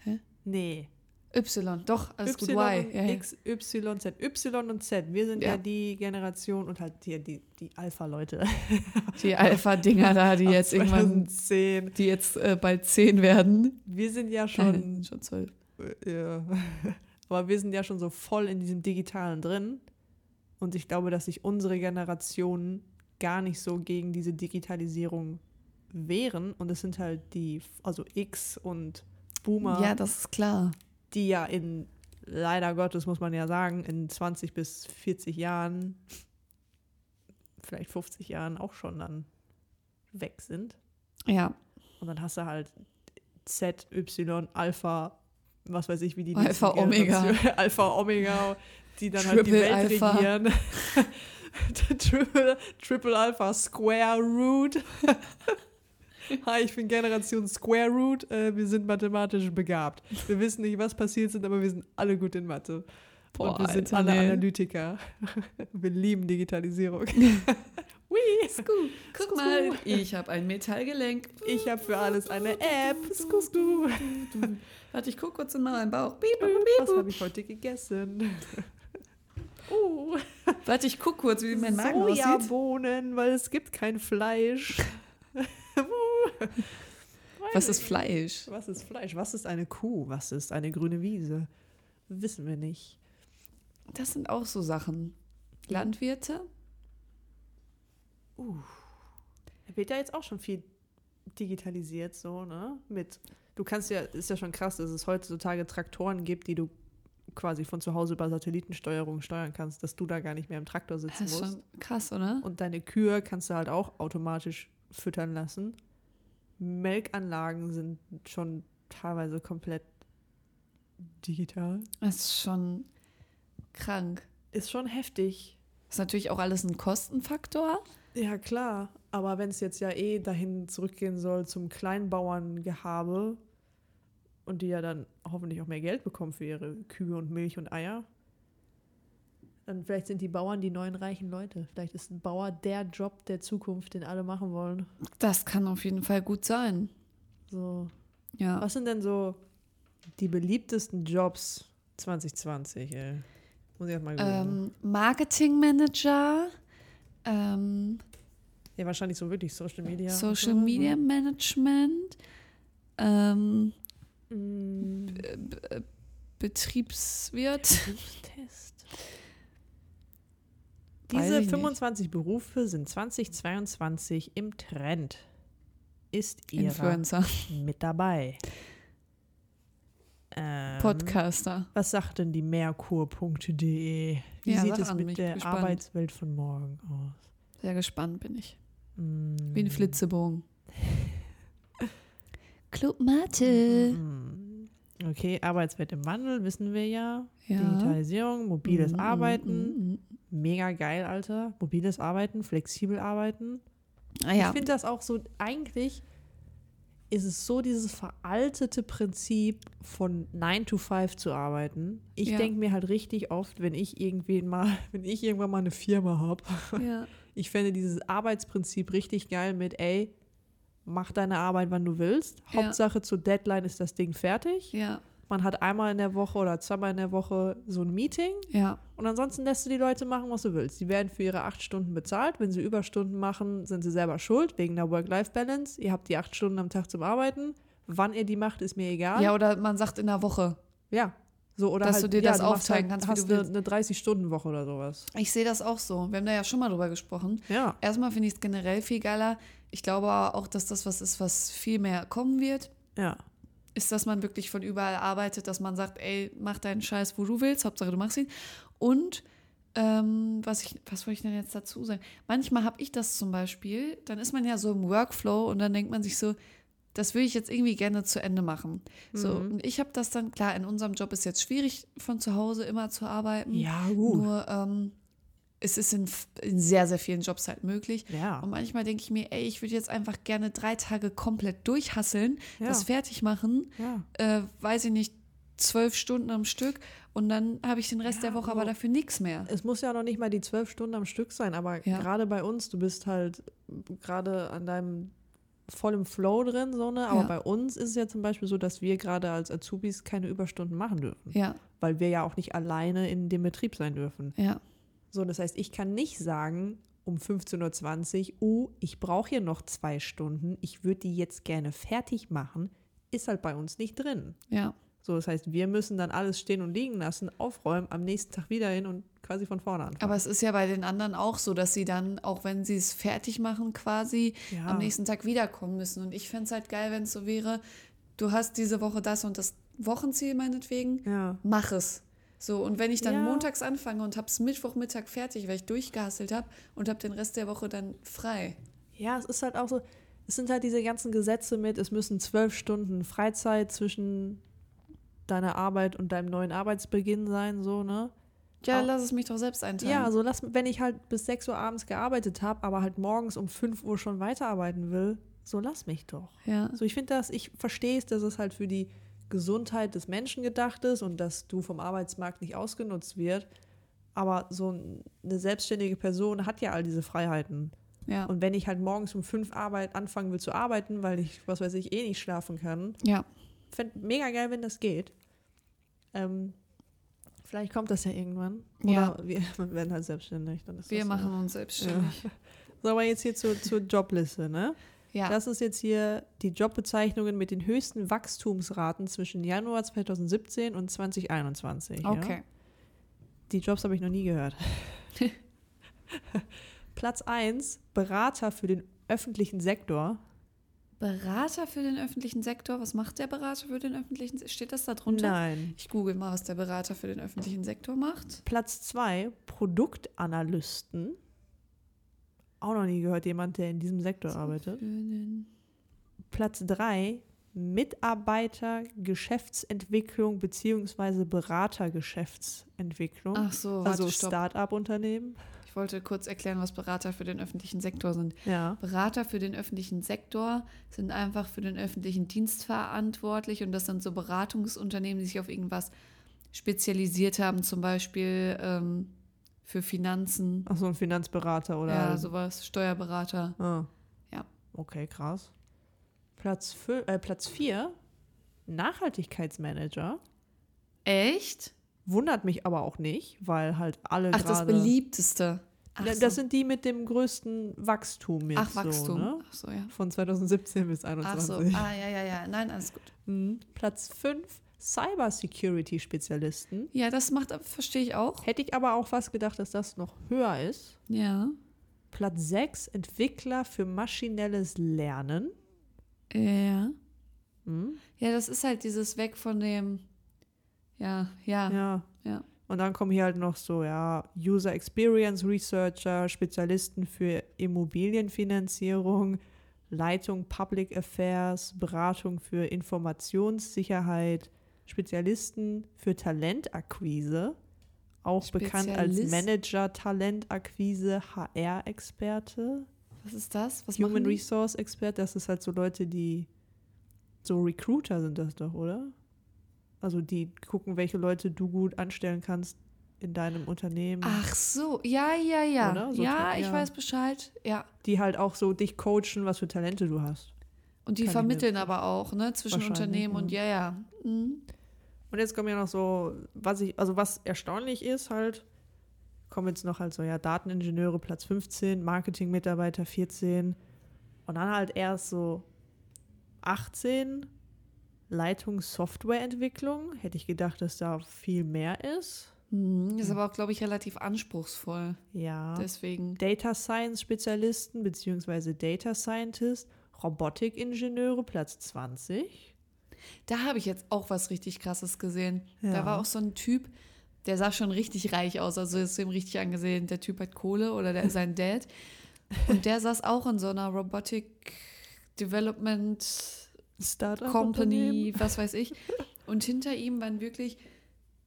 Hä? Nee. Y. Doch, alles gut. Y Y. und Ja. X, Y, Z. Y und Z. Wir sind ja, Ja. die Generation und halt hier die, die Alpha-Leute. Die Alpha-Dinger da, die jetzt irgendwann, 2010. die jetzt äh, bald 10 werden. Wir sind ja Schon, schon schon 12. Ja. Aber wir sind ja schon so voll in diesem Digitalen drin. Und ich glaube, dass sich unsere Generation gar nicht so gegen diese Digitalisierung wehren. Und es sind halt die, also X und Boomer, Ja, das ist klar. die ja in, leider Gottes muss man ja sagen, in 20 bis 40 Jahren, vielleicht 50 Jahren auch schon dann weg sind. Ja. Und dann hast du halt Z, Y, Alpha, was weiß ich, wie die Alpha, Omega. Alpha, Omega, die dann halt die Triple Welt Alpha. regieren. Triple, Triple Alpha Square Root. Hi, ich bin Generation Square Root. Äh, wir sind mathematisch begabt. Wir wissen nicht, was passiert sind, aber wir sind alle gut in Mathe. Boah, Und wir sind Alter, alle nee. Analytiker. Wir lieben Digitalisierung. Scoop, guck mal, ich habe ein Metallgelenk. Ich habe für alles eine App. Sku, sku. Warte, ich guck kurz in meinen Bauch. Piep, piep, Was piep. habe ich heute gegessen? Uh, Warte, ich guck kurz, wie mein Magen aussieht. Sojabohnen, weil es gibt kein Fleisch. Was ist Fleisch? Was ist Fleisch? Was ist eine Kuh? Was ist eine grüne Wiese? Wissen wir nicht. Das sind auch so Sachen. Landwirte? Wird ja jetzt auch schon viel digitalisiert, so, ne? Mit, du kannst ja, ist ja schon krass, dass es heutzutage Traktoren gibt, die du quasi von zu Hause über Satellitensteuerung steuern kannst, dass du da gar nicht mehr im Traktor Das sitzen ist musst. schon krass, oder? Und deine Kühe kannst du halt auch automatisch füttern lassen. Melkanlagen sind schon teilweise komplett digital. Das ist schon krank. Ist schon heftig. Ist natürlich auch alles ein Kostenfaktor. Ja, klar. Aber wenn es jetzt ja eh dahin zurückgehen soll zum Kleinbauerngehabe und die ja dann hoffentlich auch mehr Geld bekommen für ihre Kühe und Milch und Eier, dann vielleicht sind die Bauern die neuen reichen Leute. Vielleicht ist ein Bauer der Job der Zukunft, den alle machen wollen. Das kann auf jeden Fall gut sein. So. Ja. Was sind denn so die beliebtesten Jobs 2020? Ey? Muss ich erst mal googeln. Ähm, Marketingmanager, ähm, Ja, wahrscheinlich so wirklich Social Media. Social so? Media Management, ähm, Mm, Betriebswirt. Weiß Diese ich nicht. 25 Berufe sind 2022 im Trend. Ist ihr Influencer, mit dabei? Ähm, Podcaster. Was sagt denn die Merkur.de? Wie Ja, sieht es mit ich der gespannt. Arbeitswelt von morgen aus? Sehr gespannt bin ich. Mm. Wie ein Flitzebogen. Club Mate. Mm. Okay, Arbeitswelt im Wandel, wissen wir ja. Ja. Digitalisierung, mobiles Mhm, Arbeiten. mhm. Mega geil, Alter. Mobiles Arbeiten, flexibel arbeiten. Ah, Ich ja. finde das auch so, eigentlich ist es so dieses veraltete Prinzip von 9 to 5 zu arbeiten. Ich Ja. denke mir halt richtig oft, wenn ich irgendwen mal, wenn ich irgendwann mal eine Firma habe, ja. ich fände dieses Arbeitsprinzip richtig geil mit, ey, mach deine Arbeit, wann du willst. Ja. Hauptsache zur Deadline ist das Ding fertig. Ja. Man hat einmal in der Woche oder zweimal in der Woche so ein Meeting Ja. und ansonsten lässt du die Leute machen, was du willst. Die werden für ihre acht Stunden bezahlt. Wenn sie Überstunden machen, sind sie selber schuld wegen der Work-Life-Balance. Ihr habt die acht Stunden am Tag zum Arbeiten. Wann ihr die macht, ist mir egal. Ja, oder man sagt in der Woche. Ja. So, oder Dass halt, du dir ja, das machst aufteilen kannst, wie hast du eine, eine 30-Stunden-Woche oder sowas. Ich sehe das auch so. Wir haben da ja schon mal drüber gesprochen. Ja. Erstmal finde ich es generell viel geiler. Ich glaube auch, dass das was ist, was viel mehr kommen wird. Ja. Ist, dass man wirklich von überall arbeitet, dass man sagt, ey, mach deinen Scheiß, wo du willst, Hauptsache du machst ihn. Und ähm, was, ich, was wollte ich denn jetzt dazu sagen? Manchmal habe ich das zum Beispiel, dann ist man ja so im Workflow und dann denkt man sich so, das will ich jetzt irgendwie gerne zu Ende machen. So, Mhm. und ich habe das dann, klar, in unserem Job ist jetzt schwierig, von zu Hause immer zu arbeiten. Ja, gut. Nur ähm, es ist in, in sehr, sehr vielen Jobs halt möglich. Ja. Und manchmal denke ich mir, ey, ich würde jetzt einfach gerne drei Tage komplett durchhasseln, Ja. das fertig machen, Ja. äh, weiß ich nicht, zwölf Stunden am Stück und dann habe ich den Rest der Woche so. aber dafür nichts mehr. Es muss ja noch nicht mal die zwölf Stunden am Stück sein, aber gerade bei uns, du bist halt gerade an deinem voll im Flow drin, so ne? Aber Ja. bei uns ist es ja zum Beispiel so, dass wir gerade als Azubis keine Überstunden machen dürfen, Ja, weil wir ja auch nicht alleine in dem Betrieb sein dürfen. ja, So, das heißt, ich kann nicht sagen um 15.20 Uhr, uh, ich brauche hier noch zwei Stunden, ich würde die jetzt gerne fertig machen, ist halt bei uns nicht drin. ja, So, das heißt, wir müssen dann alles stehen und liegen lassen, aufräumen, am nächsten Tag wieder hin und quasi von vorne anfangen. aber es ist ja bei den anderen auch so, dass sie dann, auch wenn sie es fertig machen, quasi Ja. am nächsten Tag wiederkommen müssen. Und ich fände es halt geil, wenn es so wäre, du hast diese Woche das und das Wochenziel meinetwegen, ja. mach es. So, und wenn ich dann Ja. montags anfange und habe es Mittwochmittag fertig, weil ich durchgehasselt habe und habe den Rest der Woche dann frei. Ja, es ist halt auch so, es sind halt diese ganzen Gesetze mit, es müssen zwölf Stunden Freizeit zwischen deiner Arbeit und deinem neuen Arbeitsbeginn sein, so, ne? Ja, Auch- lass es mich doch selbst einteilen. Ja, so lass, wenn ich halt bis 6 Uhr abends gearbeitet habe, aber halt morgens um 5 Uhr schon weiterarbeiten will, so lass mich doch. ja. Also ich finde das, ich verstehe es, dass es halt für die Gesundheit des Menschen gedacht ist und dass du vom Arbeitsmarkt nicht ausgenutzt wird. Aber so eine selbstständige Person hat ja all diese Freiheiten. ja. Und wenn ich halt morgens um fünf Arbeit anfangen will zu arbeiten, weil ich, was weiß ich, eh nicht schlafen kann, ja. fände mega geil, wenn das geht. Ähm, vielleicht kommt das ja irgendwann. Ja. Oder wir werden halt selbstständig. Dann ist Wir machen So. uns selbstständig. so, aber jetzt hier zur, zur Jobliste, ne? Ja. Das ist jetzt hier die Jobbezeichnungen mit den höchsten Wachstumsraten zwischen Januar 2017 und 2021. Ja? okay. Die Jobs habe ich noch nie gehört. Platz 1, Berater für den öffentlichen Sektor. Berater für den öffentlichen Sektor. Was macht der Berater für den öffentlichen Sektor? Steht das da drunter? Nein. Ich google mal, was der Berater für den öffentlichen Sektor macht. Platz 2, Produktanalysten. Auch noch nie gehört, jemand, der in diesem Sektor arbeitet. Platz 3, Mitarbeiter Geschäftsentwicklung bzw. Beratergeschäftsentwicklung. Ach so, also. Start-up-Unternehmen. Ich wollte kurz erklären, was Berater für den öffentlichen Sektor sind. Ja. Berater für den öffentlichen Sektor sind einfach für den öffentlichen Dienst verantwortlich und das sind so Beratungsunternehmen, die sich auf irgendwas spezialisiert haben, zum Beispiel ähm, für Finanzen, Ach so, ein Finanzberater oder. ja, sowas, Steuerberater. Ah. Ja. Okay, krass. Platz 4, äh, Platz vier, Nachhaltigkeitsmanager. Echt? Wundert mich aber auch nicht, weil halt alle Ach, das beliebteste. Ach, Ja, so. Das sind die mit dem größten Wachstum jetzt. Ach, Wachstum. So, ne? Ach so, ja. Von 2017 bis Ach 2021. so, ah, ja, ja, ja. Nein, alles gut. Mhm. Platz 5, Cybersecurity-Spezialisten. Ja, das macht, verstehe ich auch. Hätte ich aber auch fast gedacht, dass das noch höher ist. Ja. Platz 6, Entwickler für maschinelles Lernen. Ja. Mhm. Ja, das ist halt dieses Weg von dem, ja, ja, Ja. ja. Und dann kommen hier halt noch so, ja, User Experience Researcher, Spezialisten für Immobilienfinanzierung, Leitung Public Affairs, Beratung für Informationssicherheit, Spezialisten für Talentakquise, auch bekannt als? Manager Talentakquise, HR-Experte, Was ist das? Was Human? Resource Expert. Das ist halt so Leute, die so Recruiter sind das doch, oder? Also die gucken, welche Leute du gut anstellen kannst in deinem Unternehmen. Ach so, ja, ja, ja. So ja, ich ja. weiß Bescheid. Ja. Die halt auch so dich coachen, was für Talente du hast. Und die Kann vermitteln aber auch, ne, zwischen Unternehmen und ja, ja. Mhm. Und jetzt kommen ja noch so, was ich, also was erstaunlich ist halt, kommen jetzt noch halt so, ja, Dateningenieure Platz 15, Marketingmitarbeiter 14 und dann halt erst so 18 Leitung Softwareentwicklung. Hätte ich gedacht, dass da viel mehr ist. Mhm. Ist aber auch, glaube ich, relativ anspruchsvoll. Ja. Deswegen. Data Science Spezialisten beziehungsweise Data Scientist, Robotikingenieure Platz 20. Da habe ich jetzt auch was richtig krasses gesehen. Ja. Da war auch so ein Typ, der sah schon richtig reich aus, also ist ihm richtig angesehen. Der Typ hat Kohle oder der sein Dad. Und der saß auch in so einer Robotic Development Startup Company, was weiß ich. Und hinter ihm waren wirklich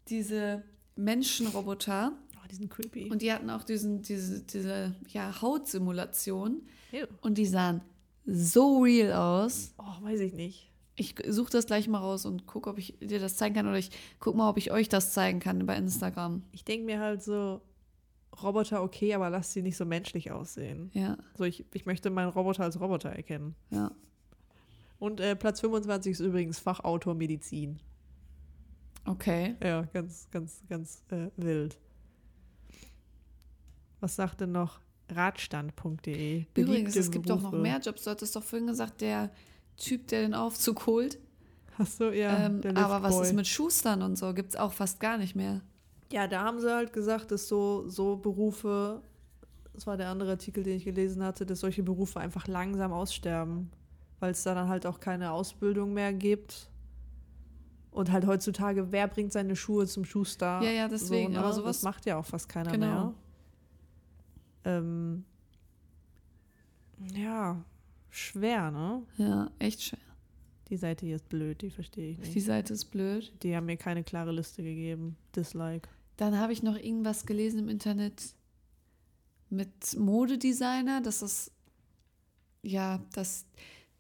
diese Menschenroboter Oh, die sind creepy. und die hatten auch diesen, diese, diese ja, Hautsimulation Ew. und die sahen so real aus. oh, weiß ich nicht. Ich suche das gleich mal raus und gucke, ob ich dir das zeigen kann oder ich gucke mal, ob ich euch das zeigen kann bei Instagram. Ich denke mir halt so, Roboter okay, aber lass sie nicht so menschlich aussehen. Ja, So, ich, ich möchte meinen Roboter als Roboter erkennen. ja. Und äh, Platz 25 ist übrigens Fachautor Medizin. Okay. Ja, ganz, ganz, ganz äh, wild. Was sagt denn noch Radstand.de? Übrigens, es gibt doch noch Berufe. mehr Jobs. Du hattest doch vorhin gesagt, der Typ, der den Aufzug holt. Ach so, ja. ähm, der aber was ist mit Schustern und so? Gibt es auch fast gar nicht mehr. Ja, da haben sie halt gesagt, dass so, so Berufe, das war der andere Artikel, den ich gelesen hatte, dass solche Berufe einfach langsam aussterben, weil es da dann halt auch keine Ausbildung mehr gibt. Und halt heutzutage, wer bringt seine Schuhe zum Schuster? Ja, ja, deswegen, So, ne? aber sowas- Das macht ja auch fast keiner Genau. mehr. Ähm, ja, schwer, ne? Ja, echt schwer. Die Seite hier ist blöd, die verstehe ich Die nicht. Seite ist blöd. Die haben mir keine klare Liste gegeben. Dislike. Dann habe ich noch irgendwas gelesen im Internet mit Modedesigner, dass das, ja, dass,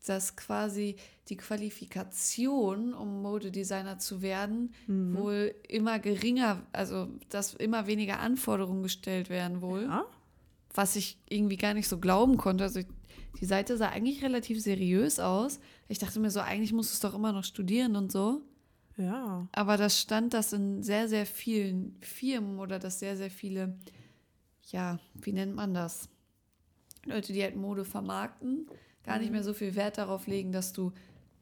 dass quasi die Qualifikation, um Modedesigner zu werden, Mhm. wohl immer geringer, also dass immer weniger Anforderungen gestellt werden wohl, Ja? Was ich irgendwie gar nicht so glauben konnte. Also ich, die Seite sah eigentlich relativ seriös aus. Ich dachte mir so, eigentlich musst du es doch immer noch studieren und so. Ja. Aber das stand, dass in sehr, sehr vielen Firmen oder dass sehr, sehr viele, ja, wie nennt man das? Leute, die halt Mode vermarkten, gar nicht mehr so viel Wert darauf legen, dass du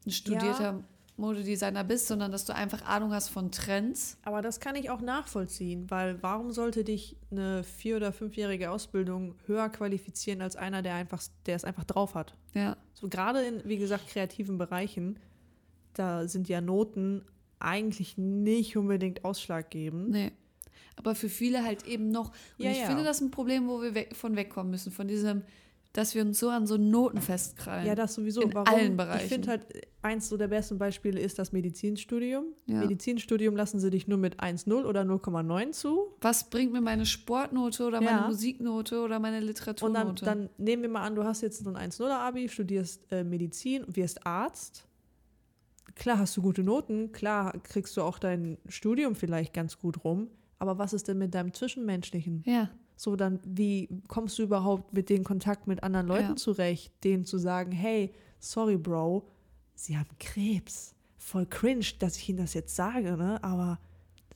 ein studierter Modedesigner bist, sondern dass du einfach Ahnung hast von Trends. Aber das kann ich auch nachvollziehen, weil warum sollte dich eine vier- oder fünfjährige Ausbildung höher qualifizieren als einer, der einfach, der es einfach drauf hat? Ja, So gerade in, wie gesagt, kreativen Bereichen, da sind ja Noten eigentlich nicht unbedingt ausschlaggebend. nee. Aber für viele halt eben noch. Und Ja, ich ja. finde das ein Problem, wo wir von wegkommen müssen, von diesem, dass wir uns so an so Noten festkrallen. Ja, das sowieso. In Warum? allen Bereichen. Ich finde halt, eins so der besten Beispiele ist das Medizinstudium. Ja. Medizinstudium lassen sie dich nur mit 1,0 oder 0,9 zu. Was bringt mir meine Sportnote oder Ja. meine Musiknote oder meine Und dann, Literaturnote? dann nehmen wir mal an, du hast jetzt so ein 1,0er-Abi, studierst äh, Medizin, wirst Arzt. Klar hast du gute Noten, klar kriegst du auch dein Studium vielleicht ganz gut rum. Aber was ist denn mit deinem Zwischenmenschlichen? ja, So, dann, wie kommst du überhaupt mit den Kontakt mit anderen Leuten Ja. zurecht, denen zu sagen, hey, sorry, Bro, sie haben Krebs. Voll cringe, dass ich ihnen das jetzt sage, ne? Aber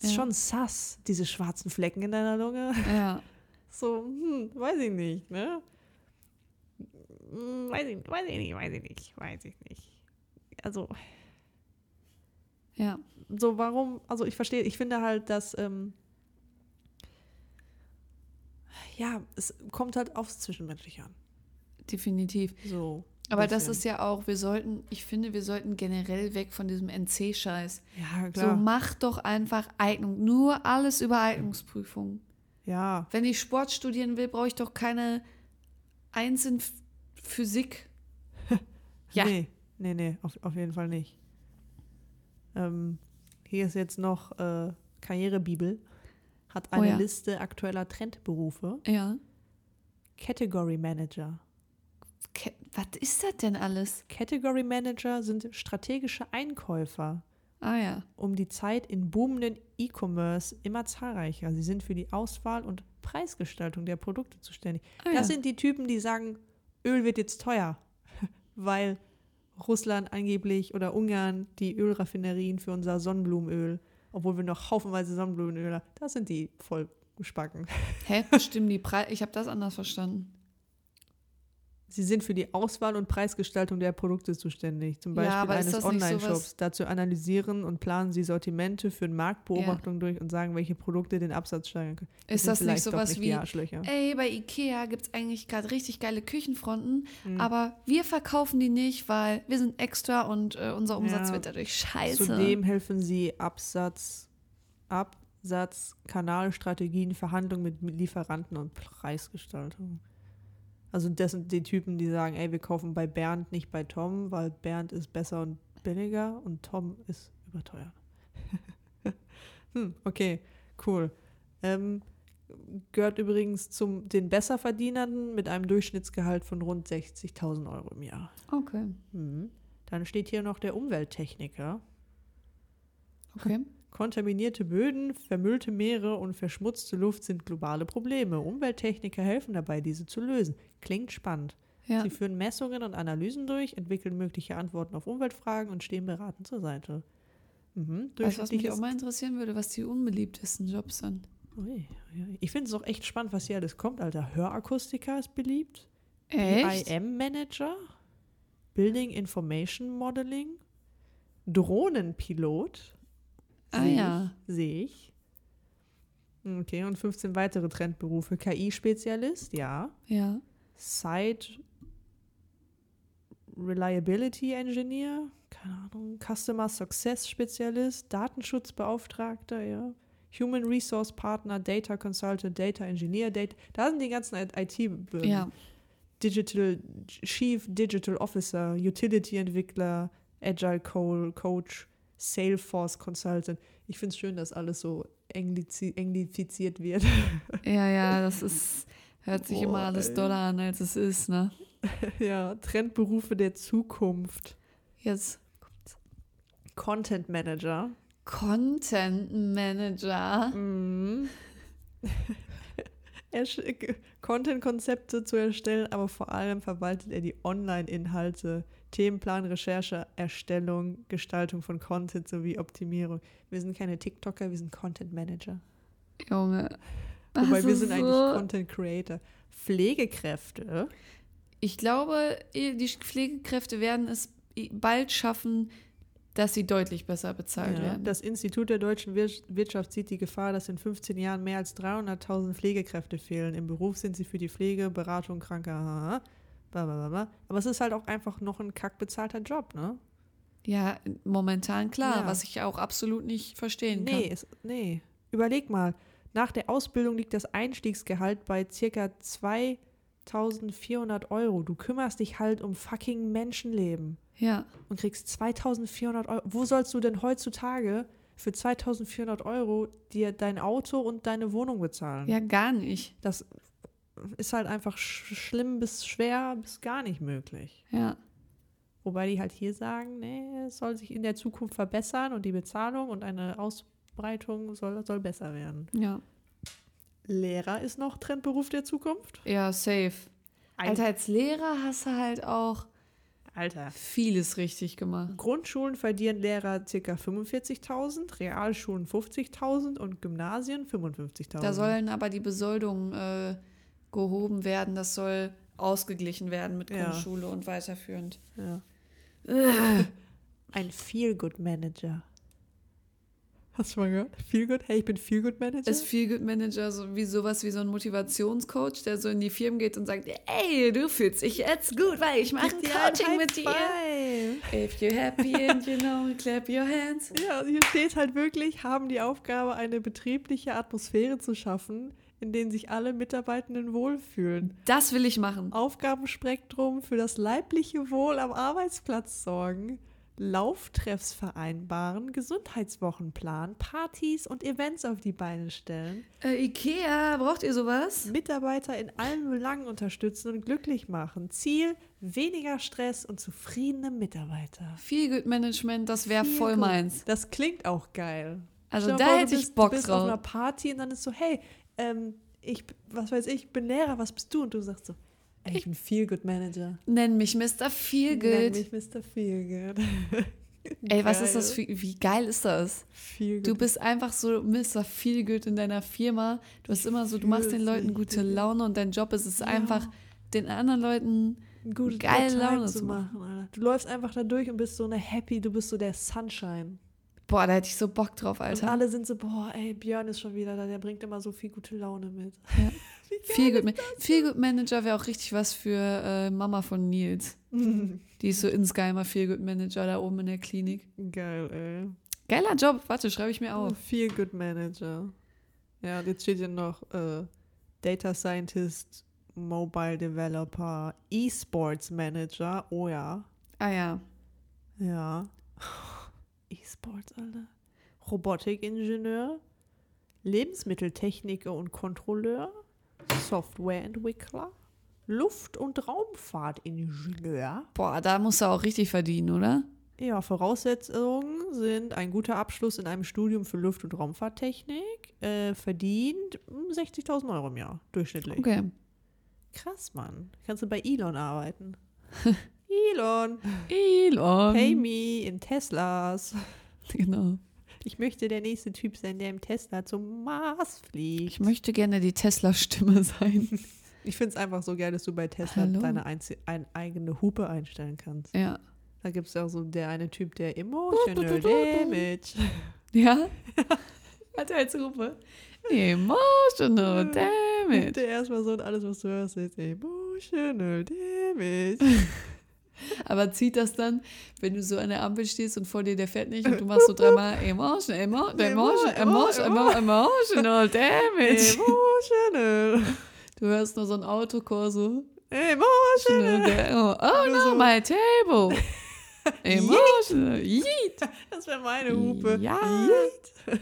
ist Ja. schon sass, diese schwarzen Flecken in deiner Lunge. ja. So, hm, weiß ich nicht, ne? Hm, Weiß ich, weiß ich nicht, weiß ich nicht, weiß ich nicht. Also, Ja, so warum, also ich verstehe, ich finde halt, dass, ähm, ja, es kommt halt aufs Zwischenmenschliche an. definitiv. So. Aber das ist ja auch, wir sollten, ich finde, wir sollten generell weg von diesem NC-Scheiß. Ja, So, klar. mach doch einfach Eignung. Nur alles über Eignungsprüfung. ja. Wenn ich Sport studieren will, brauche ich doch keine Eins in Physik. Ja. Nee, nee, nee, auf, auf jeden Fall nicht. Ähm, Hier ist jetzt noch äh, Karrierebibel. Hat eine Oh ja. Liste aktueller Trendberufe. Ja. Category Manager. Ke Was ist das denn alles? Category Manager sind strategische Einkäufer. Ah ja. um die Zeit in boomenden E-Commerce immer zahlreicher. Sie sind für die Auswahl und Preisgestaltung der Produkte zuständig. Ah, das ja. sind die Typen, die sagen, Öl wird jetzt teuer, weil Russland angeblich oder Ungarn die Ölraffinerien für unser Sonnenblumenöl, obwohl wir noch haufenweise Sonnenblumenöl haben, das sind die voll gespacken. Hä? Bestimmt die Preise. Ich habe das anders verstanden. Sie sind für die Auswahl und Preisgestaltung der Produkte zuständig, zum Beispiel Ja, eines das Online-Shops. Dazu analysieren und planen sie Sortimente, führen Marktbeobachtungen durch und sagen, welche Produkte den Absatz steigern können. Ist sind das nicht sowas nicht wie, ey, bei Ikea gibt es eigentlich gerade richtig geile Küchenfronten, Mhm. aber wir verkaufen die nicht, weil wir sind extra und äh, unser Umsatz Ja. wird dadurch scheiße. Zudem helfen sie Absatz, Absatz, Kanalstrategien, Verhandlungen mit Lieferanten und Preisgestaltung. Also das sind die Typen, die sagen, ey, wir kaufen bei Bernd, nicht bei Tom, weil Bernd ist besser und billiger und Tom ist überteuert. hm, okay, cool. Ähm, gehört übrigens zum den Besserverdienern mit einem Durchschnittsgehalt von rund 60.000 Euro im Jahr. Okay. Mhm. Dann steht hier noch der Umwelttechniker. Okay. Kontaminierte Böden, vermüllte Meere und verschmutzte Luft sind globale Probleme. Umwelttechniker helfen dabei, diese zu lösen. Klingt spannend. Ja. Sie führen Messungen und Analysen durch, entwickeln mögliche Antworten auf Umweltfragen und stehen beratend zur Seite. Mhm. Weißt du, was mich auch mal interessieren würde, was die unbeliebtesten Jobs sind? Ich finde es auch echt spannend, was hier alles kommt, Alter. Hörakustiker ist beliebt. Echt? IM-Manager, Building Information Modeling, Drohnenpilot. Ah Sehe ja. ich, Sehe ich. Okay, und 15 weitere Trendberufe. KI-Spezialist, ja. Ja. Site Reliability Engineer, keine Ahnung. Customer Success Spezialist, Datenschutzbeauftragter, ja. Human Resource Partner, Data Consultant, Data Engineer, Data. Da sind die ganzen IT. Ja. Digital Chief Digital Officer, Utility-Entwickler, Agile Co Coach, Salesforce Consultant. Ich finde es schön, dass alles so englizi englifiziert wird. Ja, ja, das ist, hört sich immer Boah, alles ey. doller an, als es ist, ne? ja, Trendberufe der Zukunft. Jetzt Content Manager. Content Manager. Mhm. Content-Konzepte zu erstellen, aber vor allem verwaltet er die Online-Inhalte, Themenplan, Recherche, Erstellung, Gestaltung von Content sowie Optimierung. Wir sind keine TikToker, wir sind Content Manager. Junge. Wobei wir sind eigentlich so- Content Creator. Pflegekräfte. Ich glaube, die Pflegekräfte werden es bald schaffen, dass sie deutlich besser bezahlt Ja, werden. das Institut der deutschen Wir Wirtschaft sieht die Gefahr, dass in 15 Jahren mehr als 300.000 Pflegekräfte fehlen. Im Beruf sind sie für die Pflege, Beratung kranker. Blablabla. Aber es ist halt auch einfach noch ein kackbezahlter Job, ne? ja, momentan klar, Ja. was ich auch absolut nicht verstehen Nee, kann. es, nee. Überleg mal, nach der Ausbildung liegt das Einstiegsgehalt bei circa 2400 Euro. Du kümmerst dich halt um fucking Menschenleben Ja, und kriegst 2400 Euro. Wo sollst du denn heutzutage für 2400 Euro dir dein Auto und deine Wohnung bezahlen? ja, gar nicht. Das ist halt einfach sch schlimm bis schwer bis gar nicht möglich. Ja, Wobei die halt hier sagen, nee, es soll sich in der Zukunft verbessern und die Bezahlung und eine Ausbreitung soll, soll besser werden. ja. Lehrer ist noch Trendberuf der Zukunft. Ja, safe. Ein- Alter, als Lehrer hast du halt auch Alter. vieles richtig gemacht. Grundschulen verdienen Lehrer ca. 45.000, Realschulen 50.000 und Gymnasien 55.000. Da sollen aber die Besoldungen äh, gehoben werden. Das soll ausgeglichen werden mit Ja. Grundschule und weiterführend. ja. Ein Feel-Good-Manager. Hast du schon mal gehört? Feel-Good? Hey, ich bin Feel-Good-Manager? Ist Feel Good Manager so wie sowas wie so ein Motivationscoach, der so in die Firmen geht und sagt, ey, du fühlst dich jetzt gut, weil ich mache ein Coaching mit dir. If you're happy and you know, clap your hands. Ja, hier steht halt wirklich, haben die Aufgabe, eine betriebliche Atmosphäre zu schaffen, in denen sich alle Mitarbeitenden wohlfühlen. Das will ich machen. Aufgabenspektrum für das leibliche Wohl am Arbeitsplatz sorgen. Lauftreffs vereinbaren, Gesundheitswochenplan, Partys und Events auf die Beine stellen, Äh, Ikea, braucht ihr sowas? Mitarbeiter in allen Belangen unterstützen und glücklich machen. Ziel, weniger Stress und zufriedene Mitarbeiter. Feel Good Management, das wäre Viel voll meins. Das klingt auch geil. Also da vor, hätte ich Bock Du bist auf einer drauf. Party und dann ist so, hey, ähm, ich, was weiß ich, bin Lehrer, was bist du? Und du sagst so, ey, ich bin Feel-Good Manager. Nenn mich Mr. Feel Nenn mich Mr. Feelgood. Ey, was ist das für, wie geil ist das? Feelgood. Du bist einfach so Mr. Feelgood in deiner Firma. Du hast immer so, du machst den Leuten gute Laune und dein Job ist es Ja. einfach, den anderen Leuten gute geile Laune zu zu machen. Alter. Du läufst einfach da durch und bist so eine Happy, du bist so der Sunshine. Boah, da hätte ich so Bock drauf, Und Alter. alle sind so, boah, ey, Björn ist schon wieder da, der bringt immer so viel gute Laune mit. Ja. Good, Feel Good Manager wäre auch richtig was für äh, Mama von Nils. Die ist so insgeheimer Feel Good Manager da oben in der Klinik. Geil, ey. Geiler Job, warte, schreibe ich mir auf. Feel Good Manager. Ja, und jetzt steht hier noch äh, Data Scientist, Mobile Developer, E-Sports Manager. Oh ja. Ah ja. Ja. E-Sports, Alter. Robotikingenieur, Lebensmitteltechniker und Kontrolleur, Softwareentwickler, Luft- und Raumfahrtingenieur. Boah, da musst du auch richtig verdienen, oder? Ja, Voraussetzungen sind ein guter Abschluss in einem Studium für Luft- und Raumfahrttechnik, äh, verdient hm, 60.000 Euro im Jahr, durchschnittlich. Okay. Krass, Mann. Kannst du bei Elon arbeiten? Elon, Elon. pay me in Teslas. Genau. Ich möchte der nächste Typ sein, der im Tesla zum Mars fliegt. Ich möchte gerne die Tesla-Stimme sein. Ich finde es einfach so geil, dass du bei Tesla Hallo? deine einzi- ein, eigene Hupe einstellen kannst. Ja. Da gibt es auch so der eine Typ, der Emotional Damage. Ja? Hat er als Rufe. Emotional damage. der erstmal so und alles, was du hörst, ist Emotional Damage. Aber zieht das dann, wenn du so an der Ampel stehst und vor dir der fährt nicht und du machst so dreimal Emotional, Emotional, Emotional, Emotional, Emotional damage. Emotional. Du hörst nur so ein Autokor so. Emotional. Oh, no, my table. Emotional. Yeet. Das wäre meine Hupe. Ja. Yeet.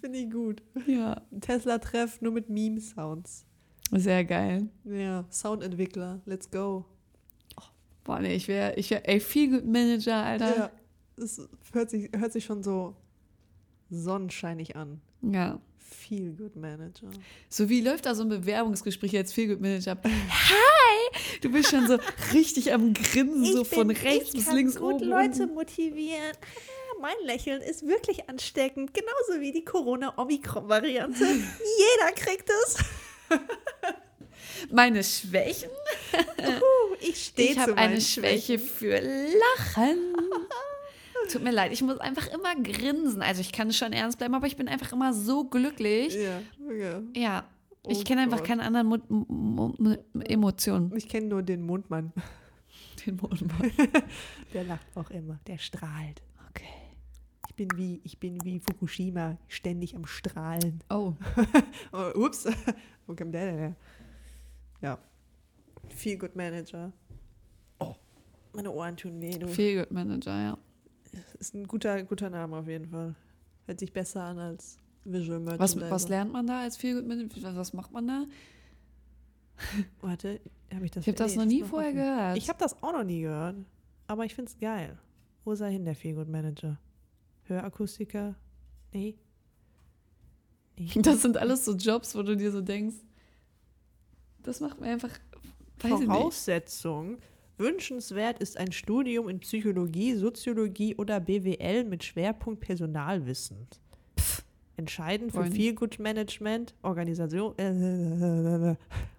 Finde ich gut. Ja, Tesla-Treff nur mit Meme-Sounds. sehr geil. Ja, Soundentwickler. Let's go. Boah, nee, ich wäre, ich wäre, ey, viel Good Manager, Alter. Ja, es hört sich, hört sich schon so sonnenscheinig an. Ja. Feel Good Manager. So wie läuft da so ein Bewerbungsgespräch als Feel Good Manager? Hi! Du bist schon so richtig am Grinsen, so von rechts bis links oben. unten. motivieren. Ah, Mein Lächeln ist wirklich ansteckend, genauso wie die Corona-Omikron-Variante. Jeder kriegt es. Meine Schwächen? Uh, ich stehe Ich habe eine Schwäche für Lachen. Tut mir leid, ich muss einfach immer grinsen. Also ich kann schon ernst bleiben, aber ich bin einfach immer so glücklich. Ja, ja. Ja, ich Oh kenne einfach keine anderen Mo Mo Mo Emotionen. Ich kenne nur den Mundmann. Den Mondmann. Der lacht auch immer, der strahlt. Okay. Ich bin wie, ich bin wie Fukushima, ständig am Strahlen. Oh, Oh, ups, wo kommt der denn her? Ja. Feel Good Manager. Oh, meine Ohren tun weh. Du. Feel Good Manager, ja. Ist ein guter, guter Name auf jeden Fall. Hört sich besser an als Visual Was, Merchandising. was lernt man da als Feel Good Manager? Was, was macht man da? Warte, habe ich das Ich habe das nee, noch nie vorher offen. gehört. Ich habe das auch noch nie gehört. Aber ich finde es geil. Wo ist er hin, der Feel Good Manager? Hörakustiker? Nee. nee. Das sind alles so Jobs, wo du dir so denkst, das macht mir einfach. Voraussetzung. Wünschenswert ist ein Studium in Psychologie, Soziologie oder BWL mit Schwerpunkt Personalwissen. Entscheidend für Feel Good Management, Organisation, äh,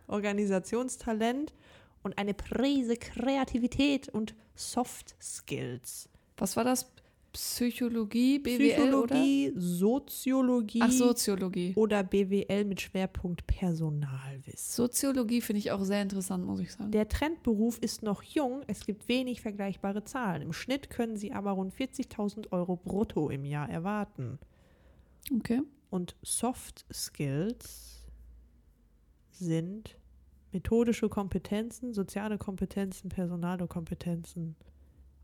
Organisationstalent und eine Prise Kreativität und Soft Skills. Was war das? Psychologie, BWL Psychologie, Soziologie oder? Ach, Soziologie. oder BWL mit Schwerpunkt Personalwissen. Soziologie finde ich auch sehr interessant, muss ich sagen. Der Trendberuf ist noch jung, es gibt wenig vergleichbare Zahlen. Im Schnitt können Sie aber rund 40.000 Euro brutto im Jahr erwarten. Okay. Und Soft Skills sind methodische Kompetenzen, soziale Kompetenzen, personale Kompetenzen,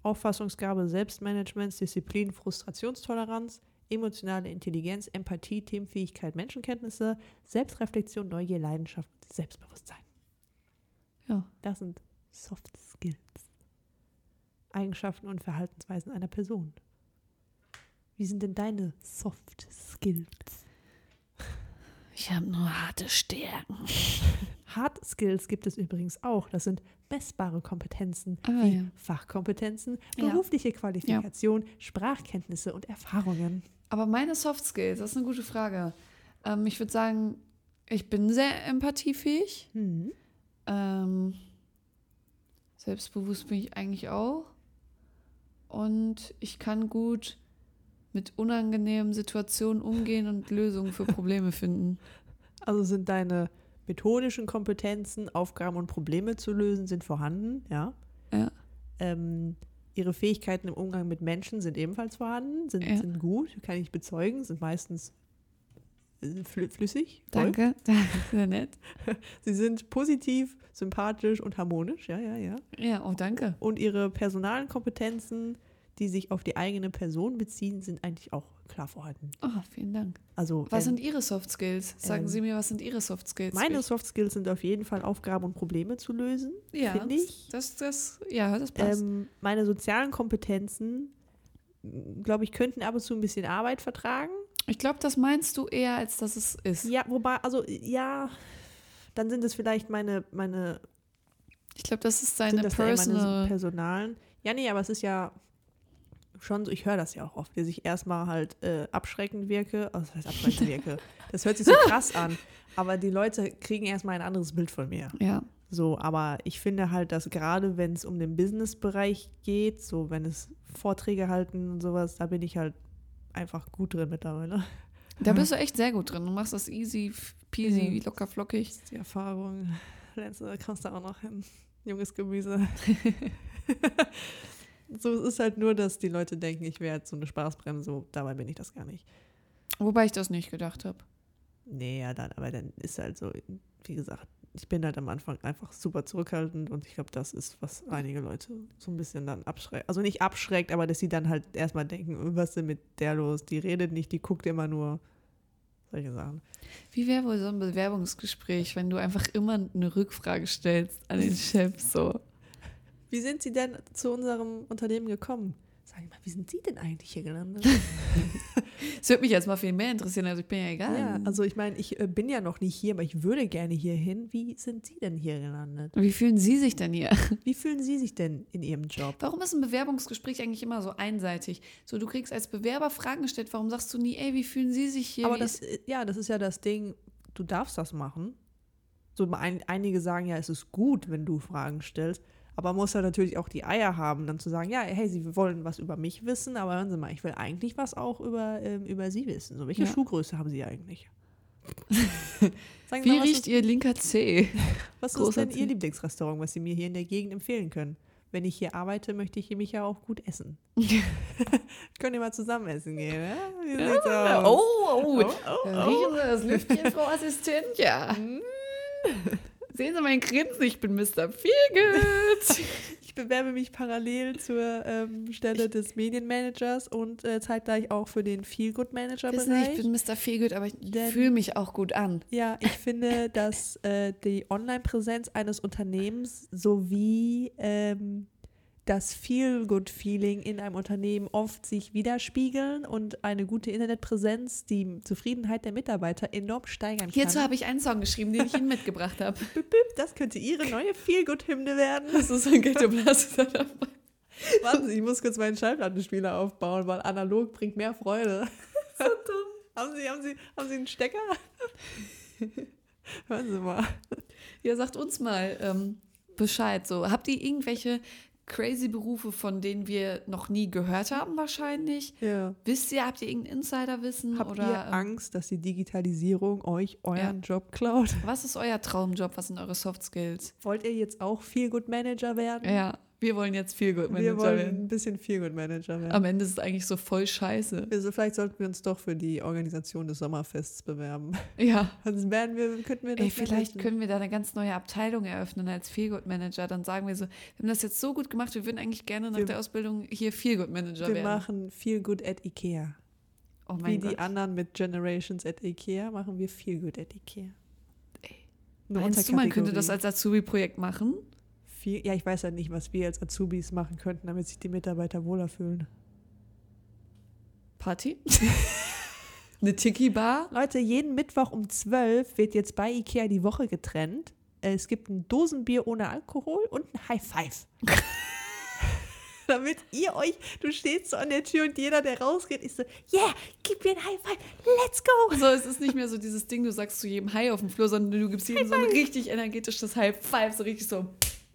Auffassungsgabe, Selbstmanagement, Disziplin, Frustrationstoleranz, emotionale Intelligenz, Empathie, Teamfähigkeit, Menschenkenntnisse, Selbstreflexion, Neugier, Leidenschaft, Selbstbewusstsein. Ja. Das sind Soft Skills. Eigenschaften und Verhaltensweisen einer Person. Wie sind denn deine Soft Skills? Ich habe nur harte Stärken. Hard Skills gibt es übrigens auch. Das sind messbare Kompetenzen Ah, wie ja. Fachkompetenzen, Ja. berufliche Qualifikation, Sprachkenntnisse und Erfahrungen. Aber meine Soft Skills, das ist eine gute Frage. Ähm, ich würde sagen, ich bin sehr empathiefähig. Hm. Ähm, selbstbewusst bin ich eigentlich auch. Und ich kann gut mit unangenehmen Situationen umgehen und Lösungen für Probleme finden. Also sind deine methodischen Kompetenzen, Aufgaben und Probleme zu lösen, sind vorhanden, ja. Ja. Ähm, ihre Fähigkeiten im Umgang mit Menschen sind ebenfalls vorhanden, sind, Ja. sind gut, kann ich bezeugen, sind meistens äh, flü flüssig. Danke, danke, sehr nett. Sie sind positiv, sympathisch und harmonisch, ja, ja, ja. Ja, oh, danke. Und ihre personalen Kompetenzen, die sich auf die eigene Person beziehen, sind eigentlich auch klar vorhanden. Oh, vielen Dank. Also Was ähm, sind Ihre Soft Skills? Sagen ähm, Sie mir, was sind Ihre Soft Skills? meine Soft Skills sind auf jeden Fall Aufgaben und Probleme zu lösen, ja, finde ich. Das, das, ja, das passt. Ähm, meine sozialen Kompetenzen, glaube ich, könnten ab und zu ein bisschen Arbeit vertragen. ich glaube, das meinst du eher, als dass es ist. Ja, wobei, also ja, dann sind es vielleicht meine, meine, Ich glaube, das ist sind deine das eher meine personal. personalen. Ja, nee, aber es ist ja schon so, ich höre das ja auch oft, dass ich erstmal halt äh, abschreckend wirke. Also, das heißt abschreckend wirke. Das hört sich so krass an. Aber die Leute kriegen erstmal ein anderes Bild von mir. Ja, So, aber ich finde halt, dass gerade wenn es um den Business-Bereich geht, so wenn es Vorträge halten und sowas, da bin ich halt einfach gut drin mittlerweile. da bist du echt sehr gut drin. Du machst das easy peasy, Ja. locker flockig. Das ist die Erfahrung. Lernst du, da kommst du auch noch hin. Junges Gemüse. so, es ist halt nur, dass die Leute denken, ich wäre jetzt so eine Spaßbremse. Dabei bin ich das gar nicht. Wobei ich das nicht gedacht habe. Nee, ja, dann, aber dann ist halt so, wie gesagt, ich bin halt am Anfang einfach super zurückhaltend und ich glaube, das ist, was einige Leute so ein bisschen dann abschreckt. Also nicht abschreckt, aber dass sie dann halt erstmal denken, was ist denn mit der los? Die redet nicht, die guckt immer nur solche Sachen. Wie wäre wohl so ein Bewerbungsgespräch, wenn du einfach immer eine Rückfrage stellst an den Chef so? Wie sind Sie denn zu unserem Unternehmen gekommen? Sag ich mal, wie sind Sie denn eigentlich hier gelandet? Das würde mich jetzt mal viel mehr interessieren, also ich bin ja egal. ja, also ich meine, ich äh, bin ja noch nicht hier, aber ich würde gerne hier hin. Wie sind Sie denn hier gelandet? Wie fühlen Sie sich denn hier? Wie fühlen Sie sich denn in Ihrem Job? Warum ist ein Bewerbungsgespräch eigentlich immer so einseitig? So, du kriegst als Bewerber Fragen gestellt, warum sagst du nie, ey, wie fühlen Sie sich hier? Aber das, ist- äh, ja, das ist ja das Ding, du darfst das machen. So ein, einige sagen ja, es ist gut, wenn du Fragen stellst. Aber man muss ja natürlich auch die Eier haben, dann zu sagen, ja, hey, Sie wollen was über mich wissen, aber hören Sie mal, ich will eigentlich was auch über, ähm, über Sie wissen. So, welche Ja. Schuhgröße haben Sie eigentlich? Wie mal, riecht ist, Ihr linker Zeh? was ist großer denn Ihr Zeh? Lieblingsrestaurant, was Sie mir hier in der Gegend empfehlen können? Wenn ich hier arbeite, möchte ich mich ja auch gut essen. Können wir mal zusammen essen gehen, ja? Wie sieht's aus? Oh, oh, oh, oh. Riechen Sie das Lüftchen, Frau Assistent? Ja. Sehen Sie mein Grinsen, ich bin Mr. Feelgood. Ich bewerbe mich parallel zur ähm, Stelle des Medienmanagers und äh, zeitgleich auch für den Feelgood-Manager-Bereich. ich bin Mr. Feelgood, aber ich fühle mich auch gut an. Ja, ich finde, dass äh, die Online-Präsenz eines Unternehmens sowie ähm, das Feel-Good-Feeling in einem Unternehmen oft sich widerspiegeln und eine gute Internetpräsenz die Zufriedenheit der Mitarbeiter enorm steigern kann. Hierzu habe ich einen Song geschrieben, den ich Ihnen mitgebracht habe. Das könnte Ihre neue Feel-Good-Hymne werden. Das ist ein Ghetto Blaster dabei. Warten Sie, ich muss kurz meinen Schallplattenspieler aufbauen, weil analog bringt mehr Freude. So dumm. Haben Sie, haben Sie, haben Sie einen Stecker? Hören Sie mal. Ja, sagt uns mal ähm, Bescheid. So, habt ihr irgendwelche crazy Berufe, von denen wir noch nie gehört haben, wahrscheinlich? Ja. Wisst ihr, habt ihr irgendein Insiderwissen? Habt oder, ihr ähm, Angst, dass die Digitalisierung euch euren Job klaut? Was ist euer Traumjob? Was sind eure Soft Skills? Wollt ihr jetzt auch viel Good Manager werden? Ja, wir wollen jetzt Feel Good Wir Manager wollen werden. ein bisschen Feelgood Manager werden. Am Ende ist es eigentlich so voll scheiße. Also vielleicht sollten wir uns doch für die Organisation des Sommerfests bewerben. Ja. Sonst werden wir, könnten wir das Ey, vielleicht können wir da eine ganz neue Abteilung eröffnen als Feelgood Manager. Dann sagen wir so, wir haben das jetzt so gut gemacht, wir würden eigentlich gerne nach Wir- der Ausbildung hier Feelgood Manager Wir werden. machen Feelgood at Ikea. oh Wie mein die Gott. anderen mit Generations at Ikea machen wir Feelgood at Ikea. Eine Meinst du, man könnte das als Azubi-Projekt machen? Viel, ja, ich weiß halt nicht, was wir als Azubis machen könnten, damit sich die Mitarbeiter wohler fühlen. Party? eine Tiki-Bar? Leute, jeden Mittwoch um 12 wird jetzt bei Ikea die Woche getrennt. Äh, Es gibt ein Dosenbier ohne Alkohol und ein High Five. Damit ihr euch, du stehst so an der Tür und jeder, der rausgeht, ist so, yeah, gib mir ein High Five, let's go. So, es ist nicht mehr so dieses Ding, du sagst zu jedem Hi auf dem Flur, sondern du gibst jedem so ein richtig energetisches High Five, so richtig so.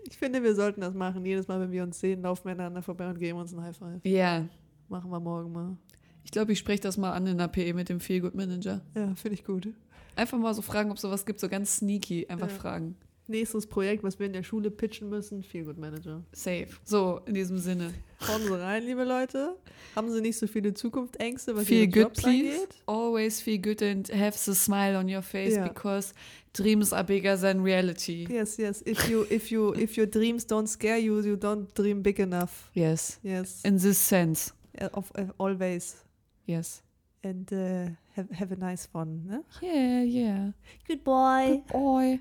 Ich finde, wir sollten das machen. Jedes Mal, wenn wir uns sehen, laufen wir aneinander vorbei und geben uns ein High Five. Ja. Machen wir morgen mal. Ich glaube, ich spreche das mal an in der PE mit dem Feelgood Manager. Ja, finde ich gut. Einfach mal so fragen, ob es sowas gibt, so ganz sneaky. Einfach Ja. fragen. Nächstes Projekt, was wir in der Schule pitchen müssen, Feelgood Manager. Safe. So, in diesem Sinne. Hauen Sie rein, liebe Leute. Haben Sie nicht so viele Zukunftsängste, was Feel Ihre good, Jobs please. angeht? Always feel good and have the smile on your face Ja. because dreams are bigger than reality. Yes, yes. If you, if you, if your dreams don't scare you, you don't dream big enough. Yes. Yes. In this sense. Uh, of, uh, always. Yes. And uh, have, have a nice one. Ne? Yeah, yeah. Good boy. Good boy.